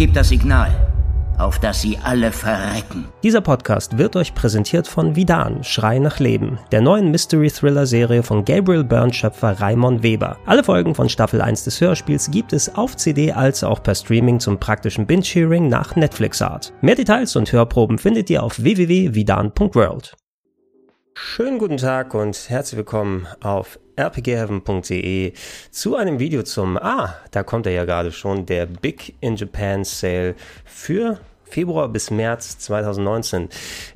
Gib das Signal, auf das sie alle verrecken. Dieser Podcast wird euch präsentiert von Vidan, Schrei nach Leben, der neuen Mystery-Thriller-Serie von Gabriel Byrne-Schöpfer Raimon Weber. Alle Folgen von Staffel 1 des Hörspiels gibt es auf CD als auch per Streaming zum praktischen Binge-Hearing nach Netflix-Art. Mehr Details und Hörproben findet ihr auf www.vidan.world. Schönen guten Tag und herzlich willkommen auf rpgheaven.de zu einem Video zum, ah, da kommt er ja gerade schon, der Big in Japan Sale für Februar bis März 2019.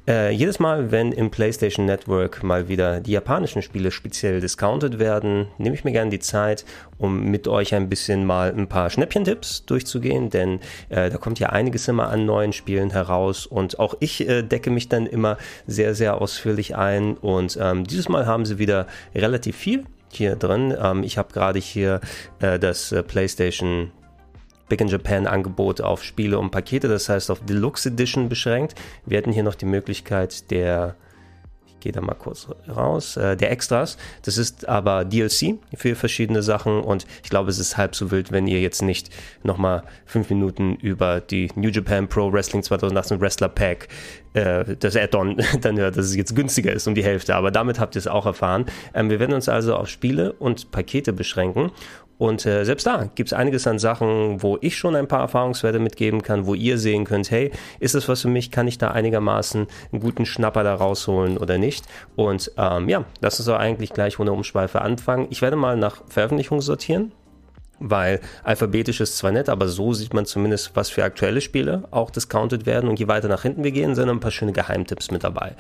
Äh, jedes Mal, wenn im PlayStation Network mal wieder die japanischen Spiele speziell discounted werden, nehme ich mir gerne die Zeit, um mit euch ein bisschen mal ein paar Schnäppchentipps durchzugehen, denn äh, da kommt ja einiges immer an neuen Spielen heraus und auch ich äh, decke mich dann immer sehr, sehr ausführlich ein und ähm, dieses Mal haben sie wieder relativ viel hier drin. Ähm, ich habe gerade hier äh, das äh, PlayStation Big in Japan Angebot auf Spiele und Pakete, das heißt auf Deluxe Edition beschränkt. Wir hätten hier noch die Möglichkeit der gehe da mal kurz raus, äh, der Extras. Das ist aber DLC für verschiedene Sachen und ich glaube, es ist halb so wild, wenn ihr jetzt nicht nochmal fünf Minuten über die New Japan Pro Wrestling 2018 Wrestler Pack äh, das Add-on dann hört, dass es jetzt günstiger ist um die Hälfte. Aber damit habt ihr es auch erfahren. Ähm, wir werden uns also auf Spiele und Pakete beschränken und äh, selbst da gibt es einiges an Sachen, wo ich schon ein paar Erfahrungswerte mitgeben kann, wo ihr sehen könnt, hey, ist das was für mich? Kann ich da einigermaßen einen guten Schnapper da rausholen oder nicht? Und ähm, ja, lass uns doch eigentlich gleich ohne Umschweife anfangen. Ich werde mal nach Veröffentlichung sortieren weil alphabetisch ist zwar nett, aber so sieht man zumindest, was für aktuelle Spiele auch discounted werden. Und je weiter nach hinten wir gehen, sind ein paar schöne Geheimtipps mit dabei.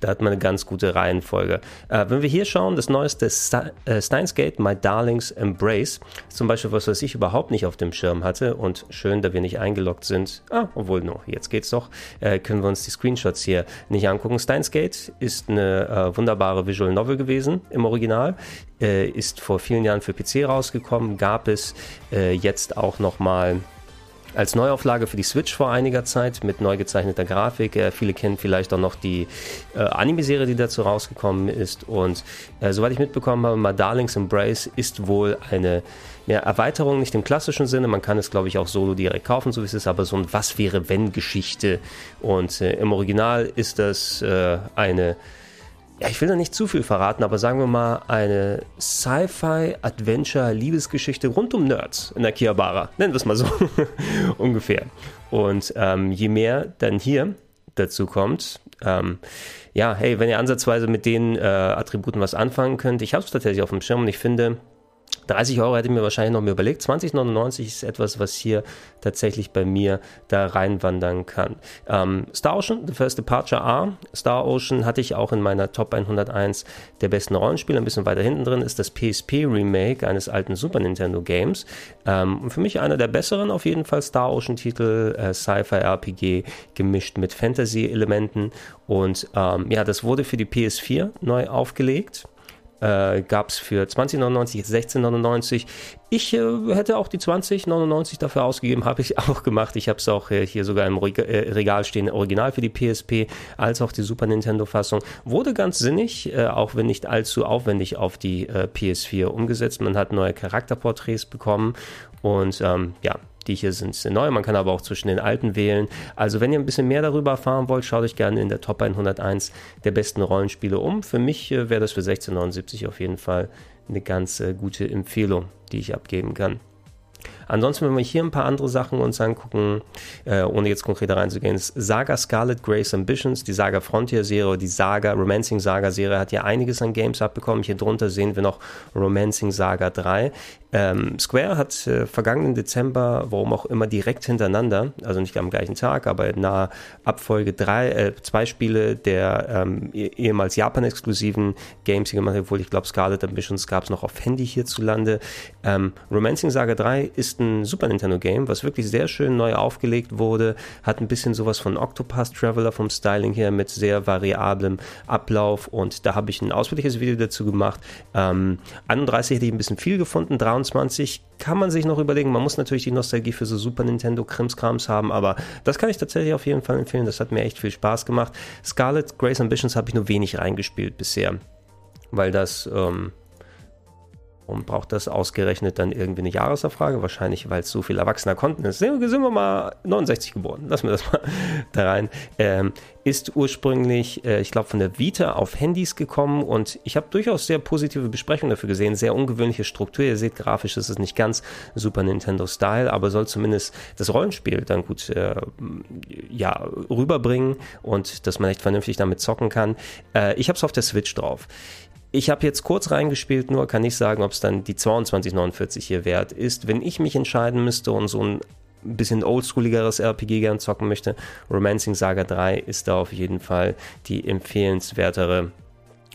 Da hat man eine ganz gute Reihenfolge. Äh, wenn wir hier schauen, das neueste St äh, Steins Gate, My Darlings Embrace, zum Beispiel was, was ich überhaupt nicht auf dem Schirm hatte und schön, da wir nicht eingeloggt sind, ah, obwohl, no, jetzt geht's doch, äh, können wir uns die Screenshots hier nicht angucken. Steins Gate ist eine äh, wunderbare Visual Novel gewesen im Original, äh, ist vor vielen Jahren für PC rausgekommen, gab es äh, jetzt auch nochmal als Neuauflage für die Switch vor einiger Zeit mit neu gezeichneter Grafik. Äh, viele kennen vielleicht auch noch die äh, Anime-Serie, die dazu rausgekommen ist. Und äh, soweit ich mitbekommen habe, My Darlings Embrace ist wohl eine ja, Erweiterung, nicht im klassischen Sinne. Man kann es, glaube ich, auch solo direkt kaufen, so wie es ist, aber so ein Was wäre wenn Geschichte. Und äh, im Original ist das äh, eine ja, ich will da nicht zu viel verraten, aber sagen wir mal eine Sci-Fi-Adventure-Liebesgeschichte rund um Nerds in Akihabara. Nennen wir es mal so ungefähr. Und ähm, je mehr dann hier dazu kommt, ähm, ja, hey, wenn ihr ansatzweise mit den äh, Attributen was anfangen könnt, ich habe es tatsächlich auf dem Schirm und ich finde, 30 Euro hätte ich mir wahrscheinlich noch mehr überlegt. 20,99 ist etwas, was hier tatsächlich bei mir da reinwandern kann. Ähm, Star Ocean, The First Departure A. Star Ocean hatte ich auch in meiner Top 101 der besten Rollenspiele. Ein bisschen weiter hinten drin ist das PSP Remake eines alten Super Nintendo Games. Ähm, für mich einer der besseren auf jeden Fall Star Ocean Titel, äh, Sci-Fi RPG gemischt mit Fantasy Elementen. Und ähm, ja, das wurde für die PS4 neu aufgelegt äh, gab es für 20,99, 16,99. Ich äh, hätte auch die 20,99 dafür ausgegeben, habe ich auch gemacht. Ich habe es auch äh, hier sogar im äh, Regal stehen, original für die PSP, als auch die Super Nintendo-Fassung. Wurde ganz sinnig, äh, auch wenn nicht allzu aufwendig auf die äh, PS4 umgesetzt. Man hat neue Charakterporträts bekommen und ähm, ja, die hier sind, sind neu. Man kann aber auch zwischen den alten wählen. Also wenn ihr ein bisschen mehr darüber erfahren wollt, schaut euch gerne in der Top 101 der besten Rollenspiele um. Für mich äh, wäre das für 1679 auf jeden Fall eine ganz äh, gute Empfehlung, die ich abgeben kann. Ansonsten, wenn wir hier ein paar andere Sachen uns angucken, äh, ohne jetzt konkreter reinzugehen, ist Saga Scarlet Grace Ambitions, die Saga Frontier Serie, die Saga Romancing Saga Serie hat ja einiges an Games abbekommen. Hier drunter sehen wir noch Romancing Saga 3. Ähm, Square hat äh, vergangenen Dezember, warum auch immer, direkt hintereinander, also nicht am gleichen Tag, aber nahe Abfolge drei, äh, zwei Spiele der ähm, eh, ehemals Japan-exklusiven Games hier gemacht, obwohl ich glaube, Scarlet Ambitions gab es noch auf Handy hierzulande. Ähm, Romancing Saga 3 ist ein Super Nintendo Game, was wirklich sehr schön neu aufgelegt wurde, hat ein bisschen sowas von Octopath Traveler vom Styling her mit sehr variablem Ablauf und da habe ich ein ausführliches Video dazu gemacht. Ähm, 31 hätte ich ein bisschen viel gefunden, 23 23 kann man sich noch überlegen. Man muss natürlich die Nostalgie für so Super Nintendo Krimskrams haben, aber das kann ich tatsächlich auf jeden Fall empfehlen. Das hat mir echt viel Spaß gemacht. Scarlet Grace Ambitions habe ich nur wenig reingespielt bisher, weil das ähm, Und braucht das ausgerechnet dann irgendwie eine Jahresabfrage? Wahrscheinlich, weil es so viel erwachsener Konten ist. Sind wir mal 69 geboren. Lassen wir das mal da rein. Ähm, ist ursprünglich, äh, ich glaube, von der Vita auf Handys gekommen und ich habe durchaus sehr positive Besprechungen dafür gesehen. Sehr ungewöhnliche Struktur. Ihr seht, grafisch ist es nicht ganz Super Nintendo-Style, aber soll zumindest das Rollenspiel dann gut äh, ja, rüberbringen und dass man echt vernünftig damit zocken kann. Äh, ich habe es auf der Switch drauf. Ich habe jetzt kurz reingespielt, nur kann ich sagen, ob es dann die 22,49 hier wert ist. Wenn ich mich entscheiden müsste und so ein bisschen oldschooligeres RPG gern zocken möchte, Romancing Saga 3 ist da auf jeden Fall die empfehlenswertere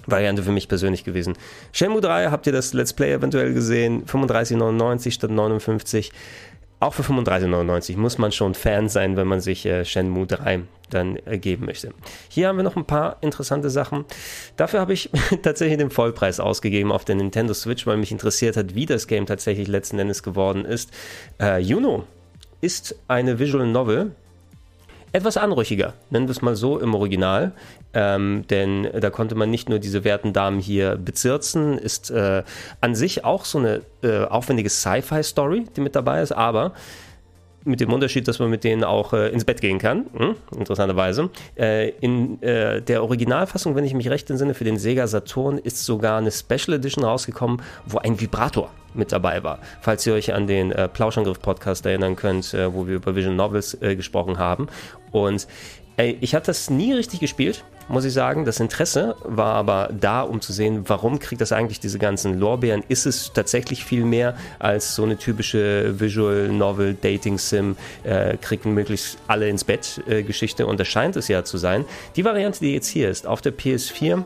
Variante für mich persönlich gewesen. Shenmue 3, habt ihr das Let's Play eventuell gesehen? 35,99 statt 59 auch für 35,99 muss man schon Fan sein, wenn man sich äh, Shenmue 3 dann geben möchte. Hier haben wir noch ein paar interessante Sachen. Dafür habe ich tatsächlich den Vollpreis ausgegeben auf der Nintendo Switch, weil mich interessiert hat, wie das Game tatsächlich letzten Endes geworden ist. Äh, Juno ist eine Visual Novel, etwas anrüchiger, nennen wir es mal so im Original. Ähm, denn da konnte man nicht nur diese werten Damen hier bezirzen, ist äh, an sich auch so eine äh, aufwendige Sci-Fi-Story, die mit dabei ist, aber mit dem Unterschied, dass man mit denen auch äh, ins Bett gehen kann, hm, interessanterweise. Äh, in äh, der Originalfassung, wenn ich mich recht entsinne, für den Sega Saturn ist sogar eine Special Edition rausgekommen, wo ein Vibrator mit dabei war. Falls ihr euch an den äh, Plauschangriff-Podcast erinnern könnt, äh, wo wir über Vision Novels äh, gesprochen haben. Und ich hatte das nie richtig gespielt, muss ich sagen. Das Interesse war aber da, um zu sehen, warum kriegt das eigentlich diese ganzen Lorbeeren? Ist es tatsächlich viel mehr als so eine typische Visual Novel Dating Sim, äh, kriegen möglichst alle ins Bett äh, Geschichte und das scheint es ja zu sein. Die Variante, die jetzt hier ist, auf der PS4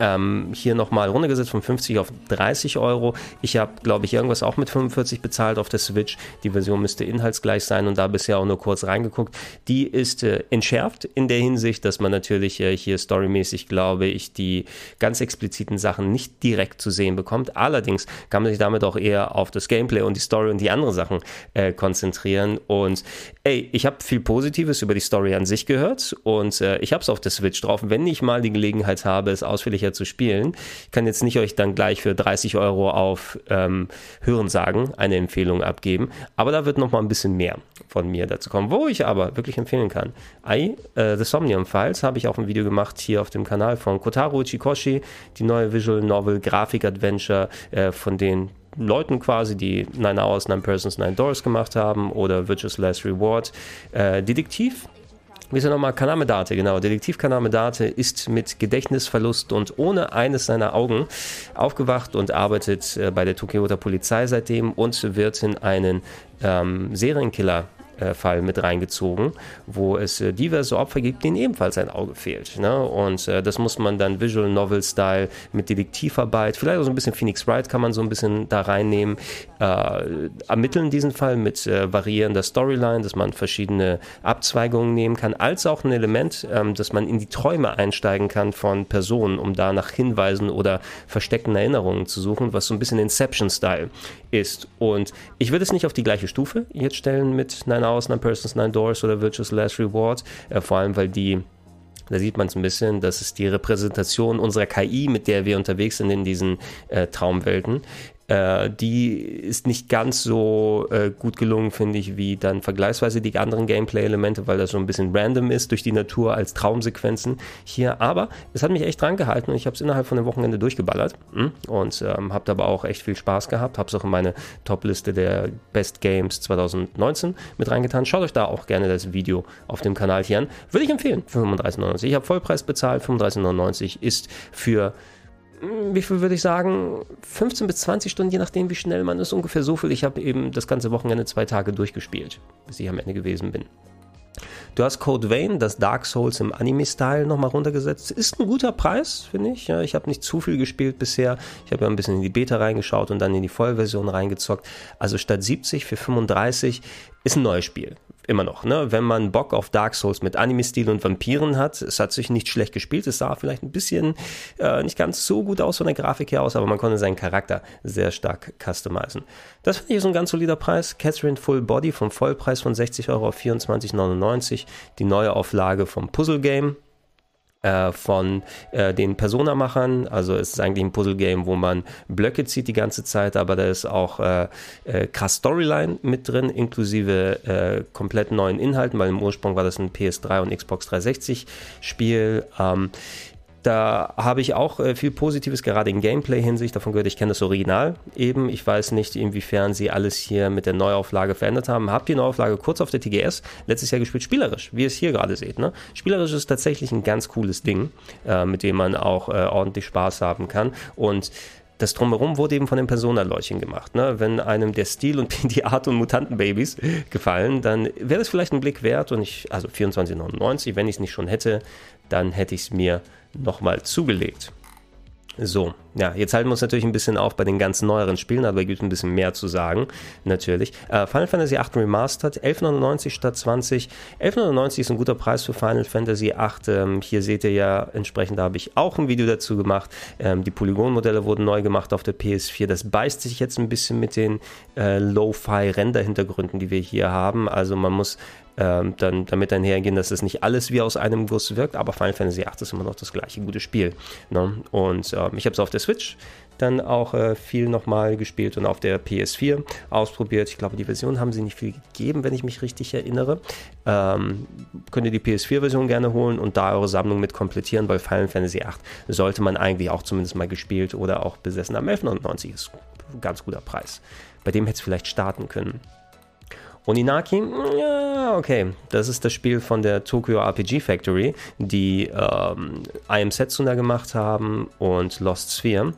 ähm, hier nochmal runtergesetzt von 50 auf 30 Euro. Ich habe, glaube ich, irgendwas auch mit 45 bezahlt auf der Switch. Die Version müsste inhaltsgleich sein und da bisher auch nur kurz reingeguckt. Die ist äh, entschärft in der Hinsicht, dass man natürlich äh, hier storymäßig, glaube ich, die ganz expliziten Sachen nicht direkt zu sehen bekommt. Allerdings kann man sich damit auch eher auf das Gameplay und die Story und die anderen Sachen äh, konzentrieren. Und ey, ich habe viel Positives über die Story an sich gehört und äh, ich habe es auf der Switch drauf. Wenn ich mal die Gelegenheit habe, es ausführlicher zu spielen. Ich kann jetzt nicht euch dann gleich für 30 Euro auf ähm, Hören sagen eine Empfehlung abgeben, aber da wird noch mal ein bisschen mehr von mir dazu kommen. Wo ich aber wirklich empfehlen kann, Ai, äh, The Somnium Files, habe ich auch ein Video gemacht hier auf dem Kanal von Kotaro Chikoshi, die neue Visual Novel Grafik Adventure äh, von den Leuten quasi, die Nine Hours, Nine Persons, Nine Doors gemacht haben oder Virtuous Last Reward. Äh, Detektiv wie ist er nochmal? Kaname Date, genau. Detektiv Kaname Date ist mit Gedächtnisverlust und ohne eines seiner Augen aufgewacht und arbeitet äh, bei der Tokioter Polizei seitdem und wird in einen ähm, Serienkiller Fall mit reingezogen, wo es äh, diverse Opfer gibt, denen ebenfalls ein Auge fehlt. Ne? Und äh, das muss man dann Visual Novel Style mit Detektivarbeit, vielleicht auch so ein bisschen Phoenix Wright kann man so ein bisschen da reinnehmen, äh, ermitteln diesen Fall mit äh, variierender Storyline, dass man verschiedene Abzweigungen nehmen kann, als auch ein Element, ähm, dass man in die Träume einsteigen kann von Personen, um da nach Hinweisen oder versteckten Erinnerungen zu suchen, was so ein bisschen Inception Style ist. Und ich würde es nicht auf die gleiche Stufe jetzt stellen mit Nine Hours, Nine Persons, Nine Doors oder Virtuous Last Reward, äh, vor allem weil die da sieht man es ein bisschen, das ist die Repräsentation unserer KI, mit der wir unterwegs sind in diesen äh, Traumwelten. Äh, die ist nicht ganz so äh, gut gelungen, finde ich, wie dann vergleichsweise die anderen Gameplay-Elemente, weil das so ein bisschen random ist durch die Natur als Traumsequenzen hier. Aber es hat mich echt dran gehalten und ich habe es innerhalb von einem Wochenende durchgeballert hm? und ähm, habe dabei auch echt viel Spaß gehabt. Habe es auch in meine Top-Liste der Best Games 2019 mit reingetan. Schaut euch da auch gerne das Video auf dem Kanal hier an. Würde ich empfehlen für 35,99. Ich habe Vollpreis bezahlt. 35,99 ist für wie viel würde ich sagen, 15 bis 20 Stunden, je nachdem, wie schnell man ist, ungefähr so viel. Ich habe eben das ganze Wochenende zwei Tage durchgespielt, bis ich am Ende gewesen bin. Du hast Code Vein, das Dark Souls im Anime-Style nochmal runtergesetzt. Ist ein guter Preis, finde ich. Ja, ich habe nicht zu viel gespielt bisher. Ich habe ja ein bisschen in die Beta reingeschaut und dann in die Vollversion reingezockt. Also statt 70 für 35 ist ein neues Spiel immer noch, ne? Wenn man Bock auf Dark Souls mit Anime-Stil und Vampiren hat, es hat sich nicht schlecht gespielt, es sah vielleicht ein bisschen äh, nicht ganz so gut aus von der Grafik her aus, aber man konnte seinen Charakter sehr stark customizen. Das finde ich so ein ganz solider Preis. Catherine Full Body vom Vollpreis von 60 Euro auf 24,99. Die neue Auflage vom Puzzle Game äh, von äh, den Persona-Machern. Also es ist eigentlich ein Puzzle-Game, wo man Blöcke zieht die ganze Zeit, aber da ist auch äh, äh krass Storyline mit drin, inklusive äh, komplett neuen Inhalten, weil im Ursprung war das ein PS3 und Xbox 360 Spiel. Ähm, da habe ich auch äh, viel Positives, gerade in Gameplay-Hinsicht, davon gehört, ich kenne das Original eben. Ich weiß nicht, inwiefern sie alles hier mit der Neuauflage verändert haben. Habt die Neuauflage kurz auf der TGS letztes Jahr gespielt, spielerisch, wie ihr es hier gerade seht. Ne? Spielerisch ist tatsächlich ein ganz cooles Ding, äh, mit dem man auch äh, ordentlich Spaß haben kann. Und das Drumherum wurde eben von den Persona-Leutchen gemacht. Ne? Wenn einem der Stil und die Art und Mutantenbabys gefallen, dann wäre das vielleicht ein Blick wert. Und ich, also 24,99, wenn ich es nicht schon hätte, dann hätte ich es mir nochmal zugelegt. So, ja, jetzt halten wir uns natürlich ein bisschen auf bei den ganz neueren Spielen, aber es gibt ein bisschen mehr zu sagen, natürlich. Äh, Final Fantasy VIII Remastered, 11,99 statt 20. 11,99 ist ein guter Preis für Final Fantasy VIII. Ähm, hier seht ihr ja entsprechend, da habe ich auch ein Video dazu gemacht. Ähm, die Polygonmodelle wurden neu gemacht auf der PS4. Das beißt sich jetzt ein bisschen mit den äh, Lo-Fi-Render-Hintergründen, die wir hier haben. Also man muss ähm, dann damit einhergehen, dass es nicht alles wie aus einem Guss wirkt, aber Final Fantasy VIII ist immer noch das gleiche gute Spiel. Ne? Und äh, ich habe es auf der Switch dann auch äh, viel nochmal gespielt und auf der PS4 ausprobiert. Ich glaube, die Version haben sie nicht viel gegeben, wenn ich mich richtig erinnere. Ähm, könnt ihr die PS4-Version gerne holen und da eure Sammlung mit komplettieren, weil Final Fantasy VIII sollte man eigentlich auch zumindest mal gespielt oder auch besessen haben. 11,99 ist ein ganz guter Preis. Bei dem hätte es vielleicht starten können. Oninaki, ja, okay. Das ist das Spiel von der Tokyo RPG Factory, die ähm, I Am Setsuna gemacht haben und Lost Sphere.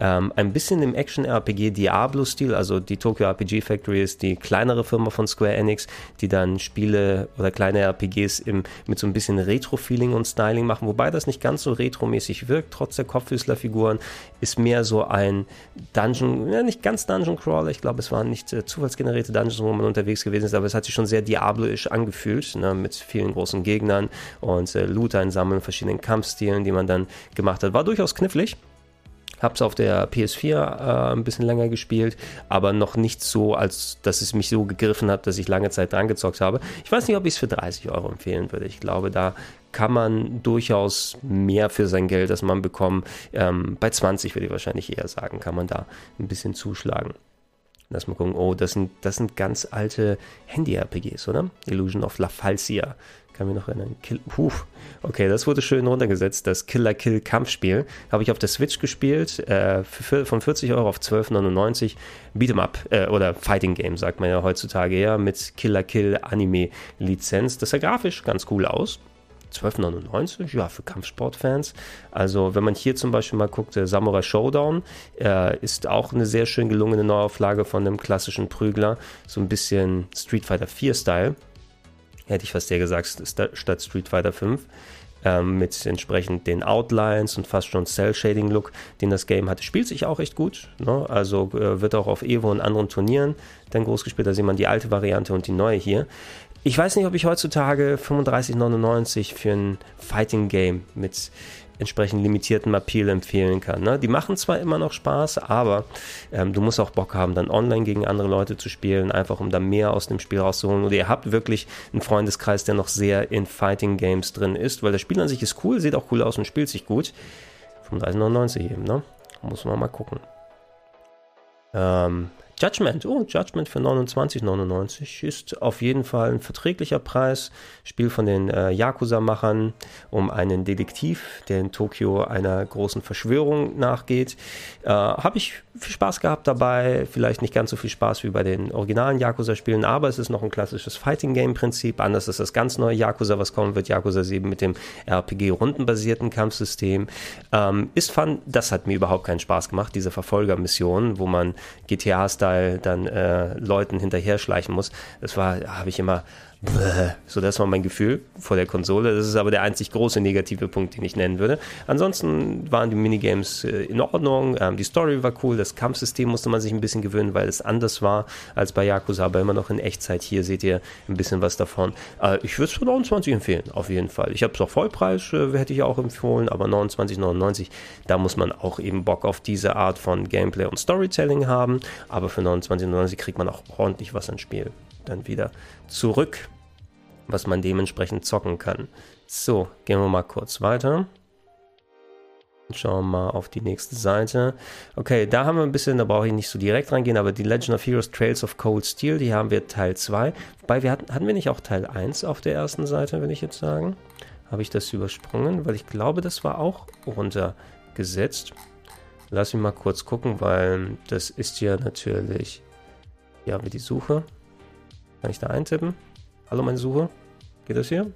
Ähm, ein bisschen im Action-RPG Diablo-Stil, also die Tokyo RPG Factory ist die kleinere Firma von Square Enix, die dann Spiele oder kleine RPGs im, mit so ein bisschen Retro-Feeling und Styling machen, wobei das nicht ganz so retromäßig wirkt, trotz der Kopfhüßler-Figuren, ist mehr so ein Dungeon, ja nicht ganz Dungeon-Crawler, ich glaube es waren nicht äh, zufallsgenerierte Dungeons, wo man unterwegs gewesen ist, aber es hat sich schon sehr Diablo-isch angefühlt, ne, mit vielen großen Gegnern und äh, Loot einsammeln, verschiedenen Kampfstilen, die man dann gemacht hat. War durchaus knifflig, habe es auf der PS4 äh, ein bisschen länger gespielt, aber noch nicht so, als dass es mich so gegriffen hat, dass ich lange Zeit dran gezockt habe. Ich weiß nicht, ob ich es für 30 Euro empfehlen würde. Ich glaube, da kann man durchaus mehr für sein Geld, das man bekommt. Ähm, bei 20 würde ich wahrscheinlich eher sagen, kann man da ein bisschen zuschlagen. Lass mal gucken. Oh, das sind, das sind ganz alte Handy-RPGs, oder? Illusion of La Falsia kann mich noch erinnern. Kill, puh. Okay, das wurde schön runtergesetzt. Das Killer Kill Kampfspiel habe ich auf der Switch gespielt. Äh, für, von 40 Euro auf 12,99. Beat'em Up äh, oder Fighting Game, sagt man ja heutzutage eher, mit Killer Kill Anime Lizenz. Das sah grafisch ganz cool aus. 12,99, ja, für Kampfsportfans. Also, wenn man hier zum Beispiel mal guckt, Samurai Showdown äh, ist auch eine sehr schön gelungene Neuauflage von einem klassischen Prügler. So ein bisschen Street Fighter 4-Style hätte ich fast eher gesagt, statt Street Fighter 5. Ähm, mit entsprechend den Outlines und fast schon Cell-Shading-Look, den das Game hatte. Spielt sich auch echt gut. Ne? Also äh, wird auch auf Evo und anderen Turnieren dann groß gespielt. Da sieht man die alte Variante und die neue hier. Ich weiß nicht, ob ich heutzutage 35,99 für ein Fighting-Game mit entsprechend limitierten Appeal empfehlen kann. Ne? Die machen zwar immer noch Spaß, aber ähm, du musst auch Bock haben, dann online gegen andere Leute zu spielen, einfach um da mehr aus dem Spiel rauszuholen. Oder ihr habt wirklich einen Freundeskreis, der noch sehr in Fighting Games drin ist, weil das Spiel an sich ist cool, sieht auch cool aus und spielt sich gut. 35,99 eben, ne? Muss man mal gucken. Ähm, Judgment, oh, Judgment für 29,99 ist auf jeden Fall ein verträglicher Preis. Spiel von den äh, Yakuza-Machern um einen Detektiv, der in Tokio einer großen Verschwörung nachgeht. Äh, Habe ich viel Spaß gehabt dabei, vielleicht nicht ganz so viel Spaß wie bei den originalen Yakuza-Spielen, aber es ist noch ein klassisches Fighting-Game-Prinzip. Anders ist das ganz neue Yakuza, was kommen wird. Yakuza 7 mit dem RPG-rundenbasierten Kampfsystem. Ähm, ist fun, das hat mir überhaupt keinen Spaß gemacht, diese Verfolgermission, wo man GTA-Style Style dann äh, Leuten hinterher schleichen muss. Das war, habe ich immer so, das war mein Gefühl vor der Konsole. Das ist aber der einzig große negative Punkt, den ich nennen würde. Ansonsten waren die Minigames äh, in Ordnung. Ähm, die Story war cool. Das Kampfsystem musste man sich ein bisschen gewöhnen, weil es anders war als bei Yakuza, aber immer noch in Echtzeit. Hier seht ihr ein bisschen was davon. Äh, ich würde es für 29 empfehlen, auf jeden Fall. Ich habe es auch Vollpreis, äh, hätte ich auch empfohlen, aber 29,99, da muss man auch eben Bock auf diese Art von Gameplay und Storytelling haben. Aber für 29,99 kriegt man auch ordentlich was an Spiel dann wieder zurück, was man dementsprechend zocken kann. So, gehen wir mal kurz weiter. Schauen wir mal auf die nächste Seite. Okay, da haben wir ein bisschen, da brauche ich nicht so direkt reingehen, aber die Legend of Heroes Trails of Cold Steel, die haben wir Teil 2. Wobei wir hatten, hatten wir nicht auch Teil 1 auf der ersten Seite, will ich jetzt sagen. Habe ich das übersprungen, weil ich glaube, das war auch runtergesetzt. Lass mich mal kurz gucken, weil das ist ja natürlich. Hier haben wir die Suche. Kann ich da eintippen? Hallo, meine Suche. Geht das hier?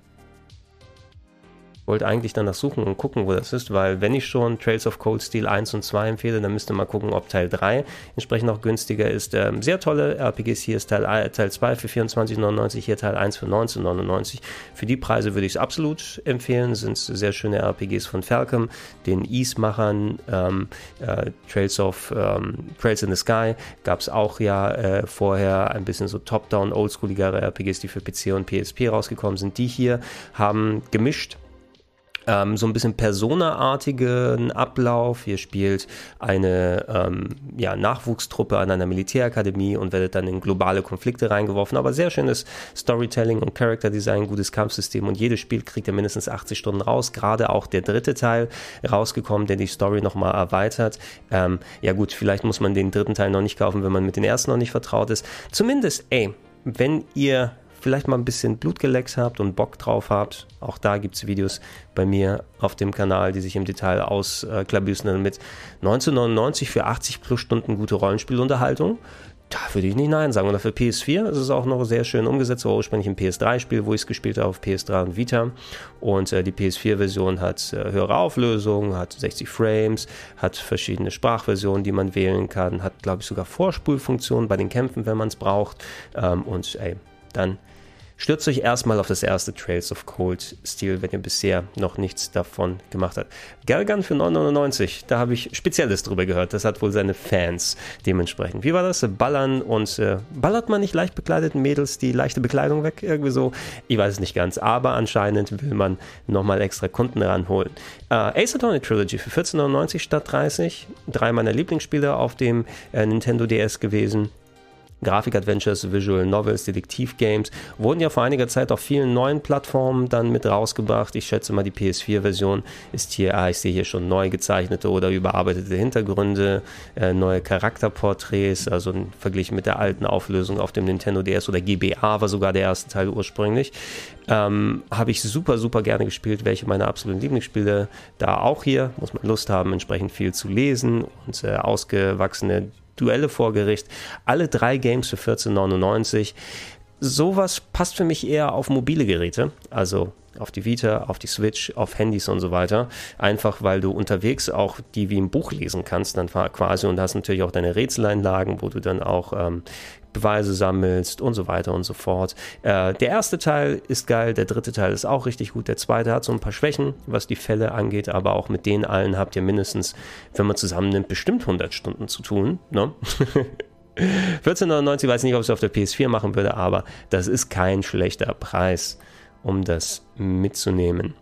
Wollte eigentlich danach suchen und gucken, wo das ist, weil wenn ich schon Trails of Cold Steel 1 und 2 empfehle, dann müsste mal gucken, ob Teil 3 entsprechend auch günstiger ist. Ähm, sehr tolle RPGs, hier ist Teil, Teil 2 für 24,99, hier Teil 1 für 19,99. Für die Preise würde ich es absolut empfehlen, sind sehr schöne RPGs von Falcom, den Ease-Machern, ähm, äh, Trails of ähm, Trails in the Sky gab es auch ja äh, vorher ein bisschen so top-down, oldschooligere RPGs, die für PC und PSP rausgekommen sind. Die hier haben gemischt ähm, so ein bisschen Persona-artigen Ablauf. Ihr spielt eine ähm, ja, Nachwuchstruppe an einer Militärakademie und werdet dann in globale Konflikte reingeworfen. Aber sehr schönes Storytelling und Character Design, gutes Kampfsystem und jedes Spiel kriegt ihr mindestens 80 Stunden raus. Gerade auch der dritte Teil rausgekommen, der die Story nochmal erweitert. Ähm, ja gut, vielleicht muss man den dritten Teil noch nicht kaufen, wenn man mit den ersten noch nicht vertraut ist. Zumindest, ey, wenn ihr vielleicht mal ein bisschen Blut geleckt habt und Bock drauf habt, auch da gibt es Videos bei mir auf dem Kanal, die sich im Detail ausklabüstern mit 1999 für 80 plus Stunden gute Rollenspielunterhaltung. Da würde ich nicht Nein sagen. Und für PS4 ist es auch noch sehr schön umgesetzt. War ursprünglich ein PS3-Spiel, wo ich es gespielt habe, auf PS3 und Vita. Und äh, die PS4-Version hat äh, höhere Auflösung, hat 60 Frames, hat verschiedene Sprachversionen, die man wählen kann, hat, glaube ich, sogar Vorspulfunktionen bei den Kämpfen, wenn man es braucht. Ähm, und ey, dann Stürzt euch erstmal auf das erste Trails of Cold Steel, wenn ihr bisher noch nichts davon gemacht habt. Galgan für 9,99, da habe ich Spezielles drüber gehört. Das hat wohl seine Fans dementsprechend. Wie war das? Ballern und äh, ballert man nicht leicht bekleideten Mädels die leichte Bekleidung weg? Irgendwie so? Ich weiß es nicht ganz, aber anscheinend will man nochmal extra Kunden ranholen. Äh, Ace Attorney Trilogy für 14,99 statt 30. Drei meiner Lieblingsspiele auf dem äh, Nintendo DS gewesen. Grafik-Adventures, Visual Novels, Detektiv-Games wurden ja vor einiger Zeit auf vielen neuen Plattformen dann mit rausgebracht. Ich schätze mal, die PS4-Version ist hier, ah, ich sehe hier schon neu gezeichnete oder überarbeitete Hintergründe, äh, neue Charakterporträts, also verglichen mit der alten Auflösung auf dem Nintendo DS oder GBA war sogar der erste Teil ursprünglich. Ähm, Habe ich super, super gerne gespielt, welche meiner absoluten Lieblingsspiele da auch hier, muss man Lust haben, entsprechend viel zu lesen und äh, ausgewachsene Duelle vor Gericht. Alle drei Games für 14,99. Sowas passt für mich eher auf mobile Geräte, also auf die Vita, auf die Switch, auf Handys und so weiter. Einfach weil du unterwegs auch die wie im Buch lesen kannst, dann quasi und hast natürlich auch deine Rätseleinlagen, wo du dann auch ähm, Beweise sammelst und so weiter und so fort. Äh, der erste Teil ist geil, der dritte Teil ist auch richtig gut, der zweite hat so ein paar Schwächen, was die Fälle angeht, aber auch mit denen allen habt ihr mindestens, wenn man zusammennimmt, bestimmt 100 Stunden zu tun. Ne? 14,99 weiß nicht, ob ich es auf der PS4 machen würde, aber das ist kein schlechter Preis, um das mitzunehmen.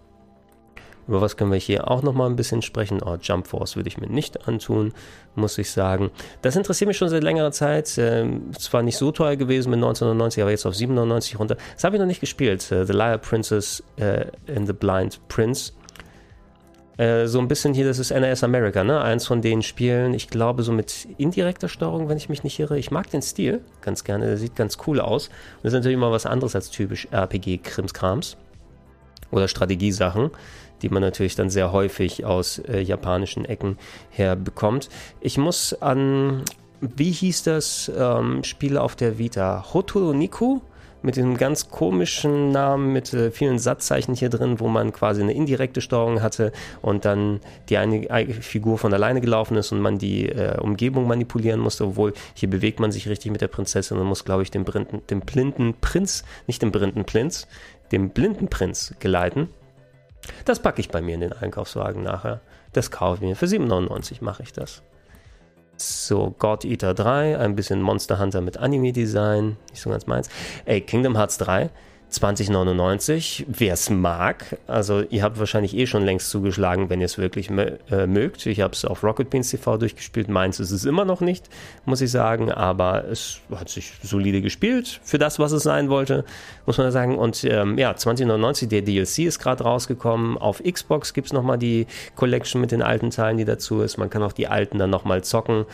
Über was können wir hier auch noch mal ein bisschen sprechen? Oh, Jump Force würde ich mir nicht antun, muss ich sagen. Das interessiert mich schon seit längerer Zeit. Ähm, zwar nicht so teuer gewesen mit 1990, aber jetzt auf 97 runter. Das habe ich noch nicht gespielt. Uh, the Liar Princess uh, in the Blind Prince. Uh, so ein bisschen hier, das ist NAS America, ne? Eins von den Spielen, ich glaube, so mit indirekter Steuerung, wenn ich mich nicht irre. Ich mag den Stil ganz gerne, der sieht ganz cool aus. Das ist natürlich mal was anderes als typisch RPG-Krimskrams oder Strategiesachen die man natürlich dann sehr häufig aus äh, japanischen Ecken her bekommt. Ich muss an, wie hieß das ähm, Spiel auf der Vita? Hotoro Niku? mit diesem ganz komischen Namen mit äh, vielen Satzzeichen hier drin, wo man quasi eine indirekte Steuerung hatte und dann die eine Figur von alleine gelaufen ist und man die äh, Umgebung manipulieren musste, obwohl hier bewegt man sich richtig mit der Prinzessin und muss, glaube ich, den, blinden, den blinden Prinz, nicht den blinden Prinz, dem blinden Prinz geleiten. Das packe ich bei mir in den Einkaufswagen nachher. Das kaufe ich mir. Für 7,99 mache ich das. So, God Eater 3, ein bisschen Monster Hunter mit Anime-Design. Nicht so ganz meins. Ey, Kingdom Hearts 3. 2099, wer es mag. Also ihr habt wahrscheinlich eh schon längst zugeschlagen, wenn ihr es wirklich äh, mögt. Ich habe es auf Rocket Beans TV durchgespielt. Meins ist es immer noch nicht, muss ich sagen. Aber es hat sich solide gespielt für das, was es sein wollte, muss man sagen. Und ähm, ja, 2099, der DLC ist gerade rausgekommen. Auf Xbox gibt es nochmal die Collection mit den alten Teilen, die dazu ist. Man kann auch die alten dann nochmal zocken.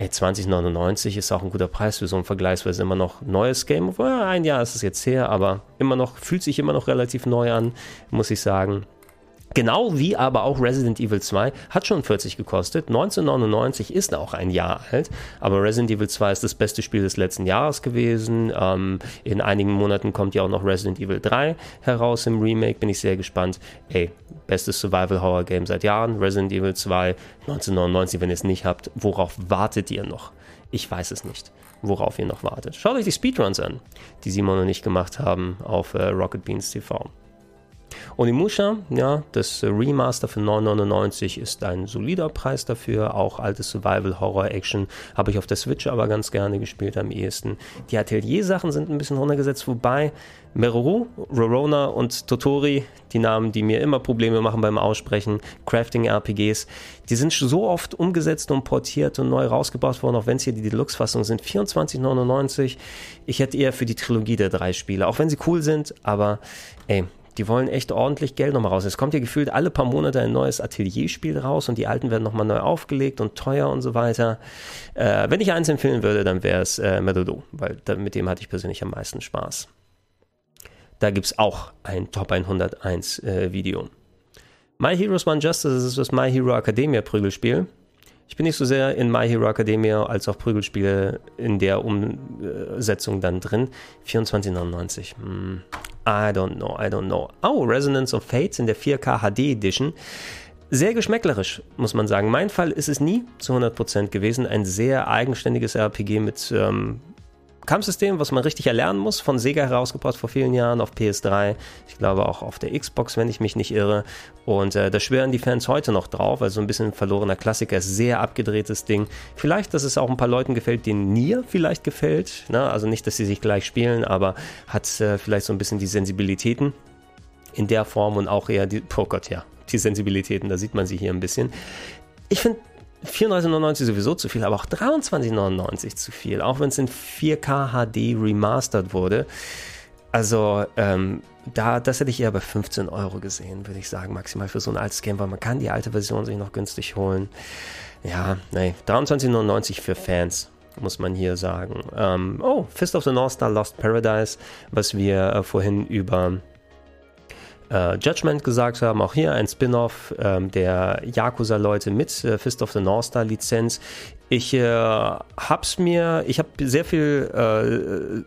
Ey, 2099 ist auch ein guter Preis für so ein vergleichsweise immer noch neues Game. Ein Jahr ist es jetzt her, aber immer noch, fühlt sich immer noch relativ neu an, muss ich sagen. Genau wie aber auch Resident Evil 2 hat schon 40 gekostet. 1999 ist auch ein Jahr alt, aber Resident Evil 2 ist das beste Spiel des letzten Jahres gewesen. Ähm, in einigen Monaten kommt ja auch noch Resident Evil 3 heraus im Remake. Bin ich sehr gespannt. Ey, bestes Survival Horror Game seit Jahren. Resident Evil 2 1999, wenn ihr es nicht habt. Worauf wartet ihr noch? Ich weiß es nicht, worauf ihr noch wartet. Schaut euch die Speedruns an, die Simon und ich gemacht haben auf äh, Rocket Beans TV. Onimusha, ja, das Remaster für 9,99 ist ein solider Preis dafür. Auch altes Survival Horror Action habe ich auf der Switch aber ganz gerne gespielt am ehesten. Die Atelier-Sachen sind ein bisschen runtergesetzt, wobei Meru, Rorona und Totori, die Namen, die mir immer Probleme machen beim Aussprechen, Crafting-RPGs, die sind so oft umgesetzt und portiert und neu rausgebracht worden, auch wenn es hier die Deluxe-Fassungen sind. 24,99. Ich hätte eher für die Trilogie der drei Spiele, auch wenn sie cool sind, aber ey, die wollen echt ordentlich Geld nochmal raus. Es kommt ja gefühlt alle paar Monate ein neues Atelierspiel raus und die alten werden nochmal neu aufgelegt und teuer und so weiter. Äh, wenn ich eins empfehlen würde, dann wäre es äh, Medodo, weil da, mit dem hatte ich persönlich am meisten Spaß. Da gibt es auch ein Top 101 äh, Video. My Heroes One Justice ist das My Hero Academia Prügelspiel. Ich bin nicht so sehr in My Hero Academia als auch Prügelspiele in der Umsetzung dann drin. 24,99. Hm. I don't know, I don't know. Oh, Resonance of Fates in der 4K HD Edition. Sehr geschmäcklerisch, muss man sagen. Mein Fall ist es nie zu 100% gewesen. Ein sehr eigenständiges RPG mit ähm, Kampfsystem, was man richtig erlernen muss, von Sega herausgebracht vor vielen Jahren auf PS3, ich glaube auch auf der Xbox, wenn ich mich nicht irre. Und äh, da schwören die Fans heute noch drauf, also ein bisschen verlorener Klassiker, sehr abgedrehtes Ding. Vielleicht, dass es auch ein paar Leuten gefällt, denen Nier vielleicht gefällt. Ne? Also nicht, dass sie sich gleich spielen, aber hat äh, vielleicht so ein bisschen die Sensibilitäten in der Form und auch eher die, oh Gott, ja, die Sensibilitäten, da sieht man sie hier ein bisschen. Ich finde 34,99 sowieso zu viel, aber auch 23,99 zu viel, auch wenn es in 4K HD remastered wurde. Also, ähm, da, das hätte ich eher bei 15 Euro gesehen, würde ich sagen, maximal für so ein altes Game, weil man kann die alte Version sich noch günstig holen. Ja, nee, 23,99 für Fans, muss man hier sagen. Ähm, oh, Fist of the North Star Lost Paradise, was wir äh, vorhin über äh, Judgment gesagt haben. Auch hier ein Spin-off ähm, der Yakuza-Leute mit äh, Fist of the North Star Lizenz ich äh, hab's mir, ich habe sehr viel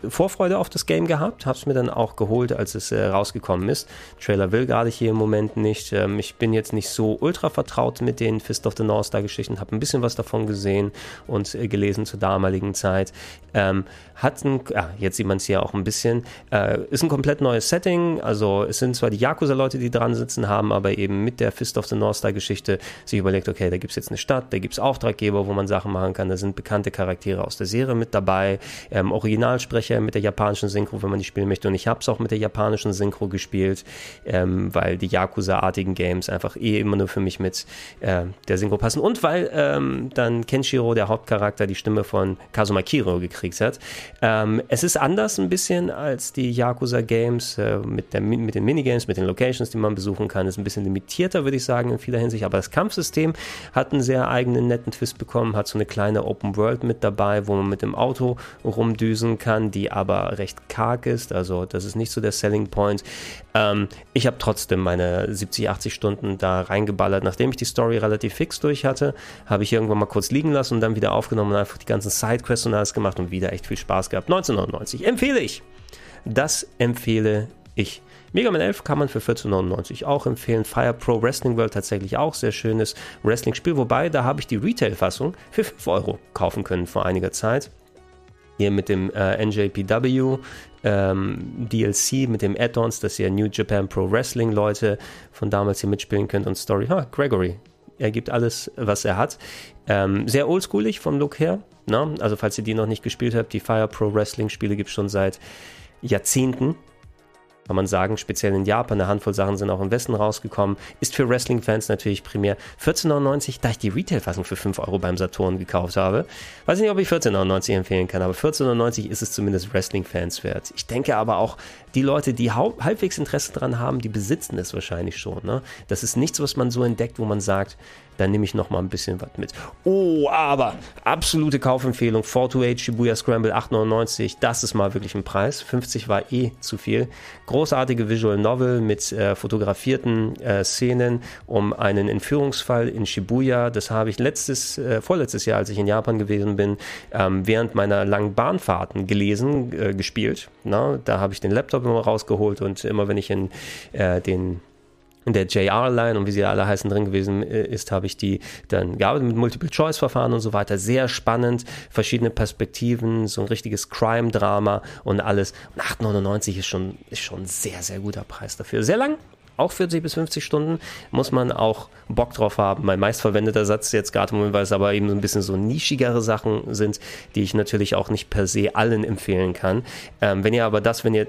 äh, Vorfreude auf das Game gehabt, hab's mir dann auch geholt, als es äh, rausgekommen ist. Trailer will gerade hier im Moment nicht. Ähm, ich bin jetzt nicht so ultra vertraut mit den Fist of the North Star Geschichten, habe ein bisschen was davon gesehen und äh, gelesen zur damaligen Zeit. Ähm, hat ein, ja, jetzt sieht man es hier auch ein bisschen, äh, ist ein komplett neues Setting. Also es sind zwar die Yakuza-Leute, die dran sitzen, haben aber eben mit der Fist of the North Star Geschichte sich überlegt, okay, da gibt's jetzt eine Stadt, da gibt's Auftraggeber, wo man Sachen machen kann. Da sind bekannte Charaktere aus der Serie mit dabei, ähm, Originalsprecher mit der japanischen Synchro, wenn man die spielen möchte. Und ich habe es auch mit der japanischen Synchro gespielt, ähm, weil die Yakuza-artigen Games einfach eh immer nur für mich mit äh, der Synchro passen. Und weil ähm, dann Kenshiro, der Hauptcharakter, die Stimme von Kazuma Kiro gekriegt hat. Ähm, es ist anders ein bisschen als die Yakuza-Games äh, mit, mit den Minigames, mit den Locations, die man besuchen kann. Ist ein bisschen limitierter, würde ich sagen, in vieler Hinsicht. Aber das Kampfsystem hat einen sehr eigenen, netten Twist bekommen, hat so eine kleine Open World mit dabei, wo man mit dem Auto rumdüsen kann, die aber recht karg ist. Also das ist nicht so der Selling Point. Ähm, ich habe trotzdem meine 70, 80 Stunden da reingeballert. Nachdem ich die Story relativ fix durch hatte, habe ich irgendwann mal kurz liegen lassen und dann wieder aufgenommen und einfach die ganzen Sidequests und alles gemacht und wieder echt viel Spaß gehabt. 1999 empfehle ich. Das empfehle ich. Mega Man 11 kann man für 14,99 auch empfehlen. Fire Pro Wrestling World tatsächlich auch sehr schönes Wrestling-Spiel, wobei da habe ich die Retail-Fassung für 5 Euro kaufen können vor einiger Zeit. Hier mit dem äh, NJPW ähm, DLC, mit dem Add-ons, dass ihr New Japan Pro Wrestling Leute von damals hier mitspielen könnt und Story. Ha, Gregory. Er gibt alles, was er hat. Ähm, sehr oldschoolig vom Look her. Ne? Also, falls ihr die noch nicht gespielt habt, die Fire Pro Wrestling Spiele gibt es schon seit Jahrzehnten kann man sagen, speziell in Japan. Eine Handvoll Sachen sind auch im Westen rausgekommen. Ist für Wrestling-Fans natürlich primär 14,99, da ich die Retail-Fassung für 5 Euro beim Saturn gekauft habe. Weiß nicht, ob ich 14,99 empfehlen kann, aber 14,99 ist es zumindest Wrestling-Fans wert. Ich denke aber auch, die Leute, die halbwegs Interesse daran haben, die besitzen es wahrscheinlich schon. Ne? Das ist nichts, was man so entdeckt, wo man sagt, dann nehme ich noch mal ein bisschen was mit. Oh, aber absolute Kaufempfehlung. 428 Shibuya Scramble 8,99. Das ist mal wirklich ein Preis. 50 war eh zu viel. Großartige Visual Novel mit äh, fotografierten äh, Szenen um einen Entführungsfall in Shibuya. Das habe ich letztes, äh, vorletztes Jahr, als ich in Japan gewesen bin, ähm, während meiner langen Bahnfahrten gelesen, äh, gespielt. Na, da habe ich den Laptop immer rausgeholt und immer wenn ich in äh, den in der JR-Line und wie sie alle heißen drin gewesen äh, ist, habe ich die dann gearbeitet mit Multiple-Choice-Verfahren und so weiter. Sehr spannend, verschiedene Perspektiven, so ein richtiges Crime-Drama und alles. Und 8,99 ist schon, ist schon ein sehr, sehr guter Preis dafür. Sehr lang, auch 40 bis 50 Stunden muss man auch Bock drauf haben. Mein meistverwendeter Satz jetzt gerade, weil es aber eben so ein bisschen so nischigere Sachen sind, die ich natürlich auch nicht per se allen empfehlen kann. Ähm, wenn ihr aber das, wenn ihr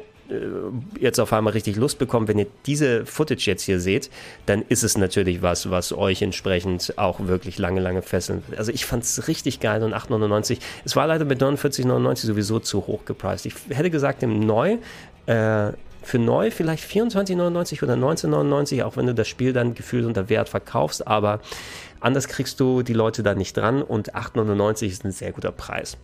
jetzt auf einmal richtig Lust bekommt, wenn ihr diese Footage jetzt hier seht, dann ist es natürlich was, was euch entsprechend auch wirklich lange, lange fesseln wird. Also ich fand es richtig geil und 8,99. Es war leider mit 49,99 sowieso zu hoch gepreist. Ich hätte gesagt, im Neu, äh, für neu vielleicht 24,99 oder 19,99, auch wenn du das Spiel dann gefühlt unter Wert verkaufst, aber anders kriegst du die Leute da nicht dran und 8,99 ist ein sehr guter Preis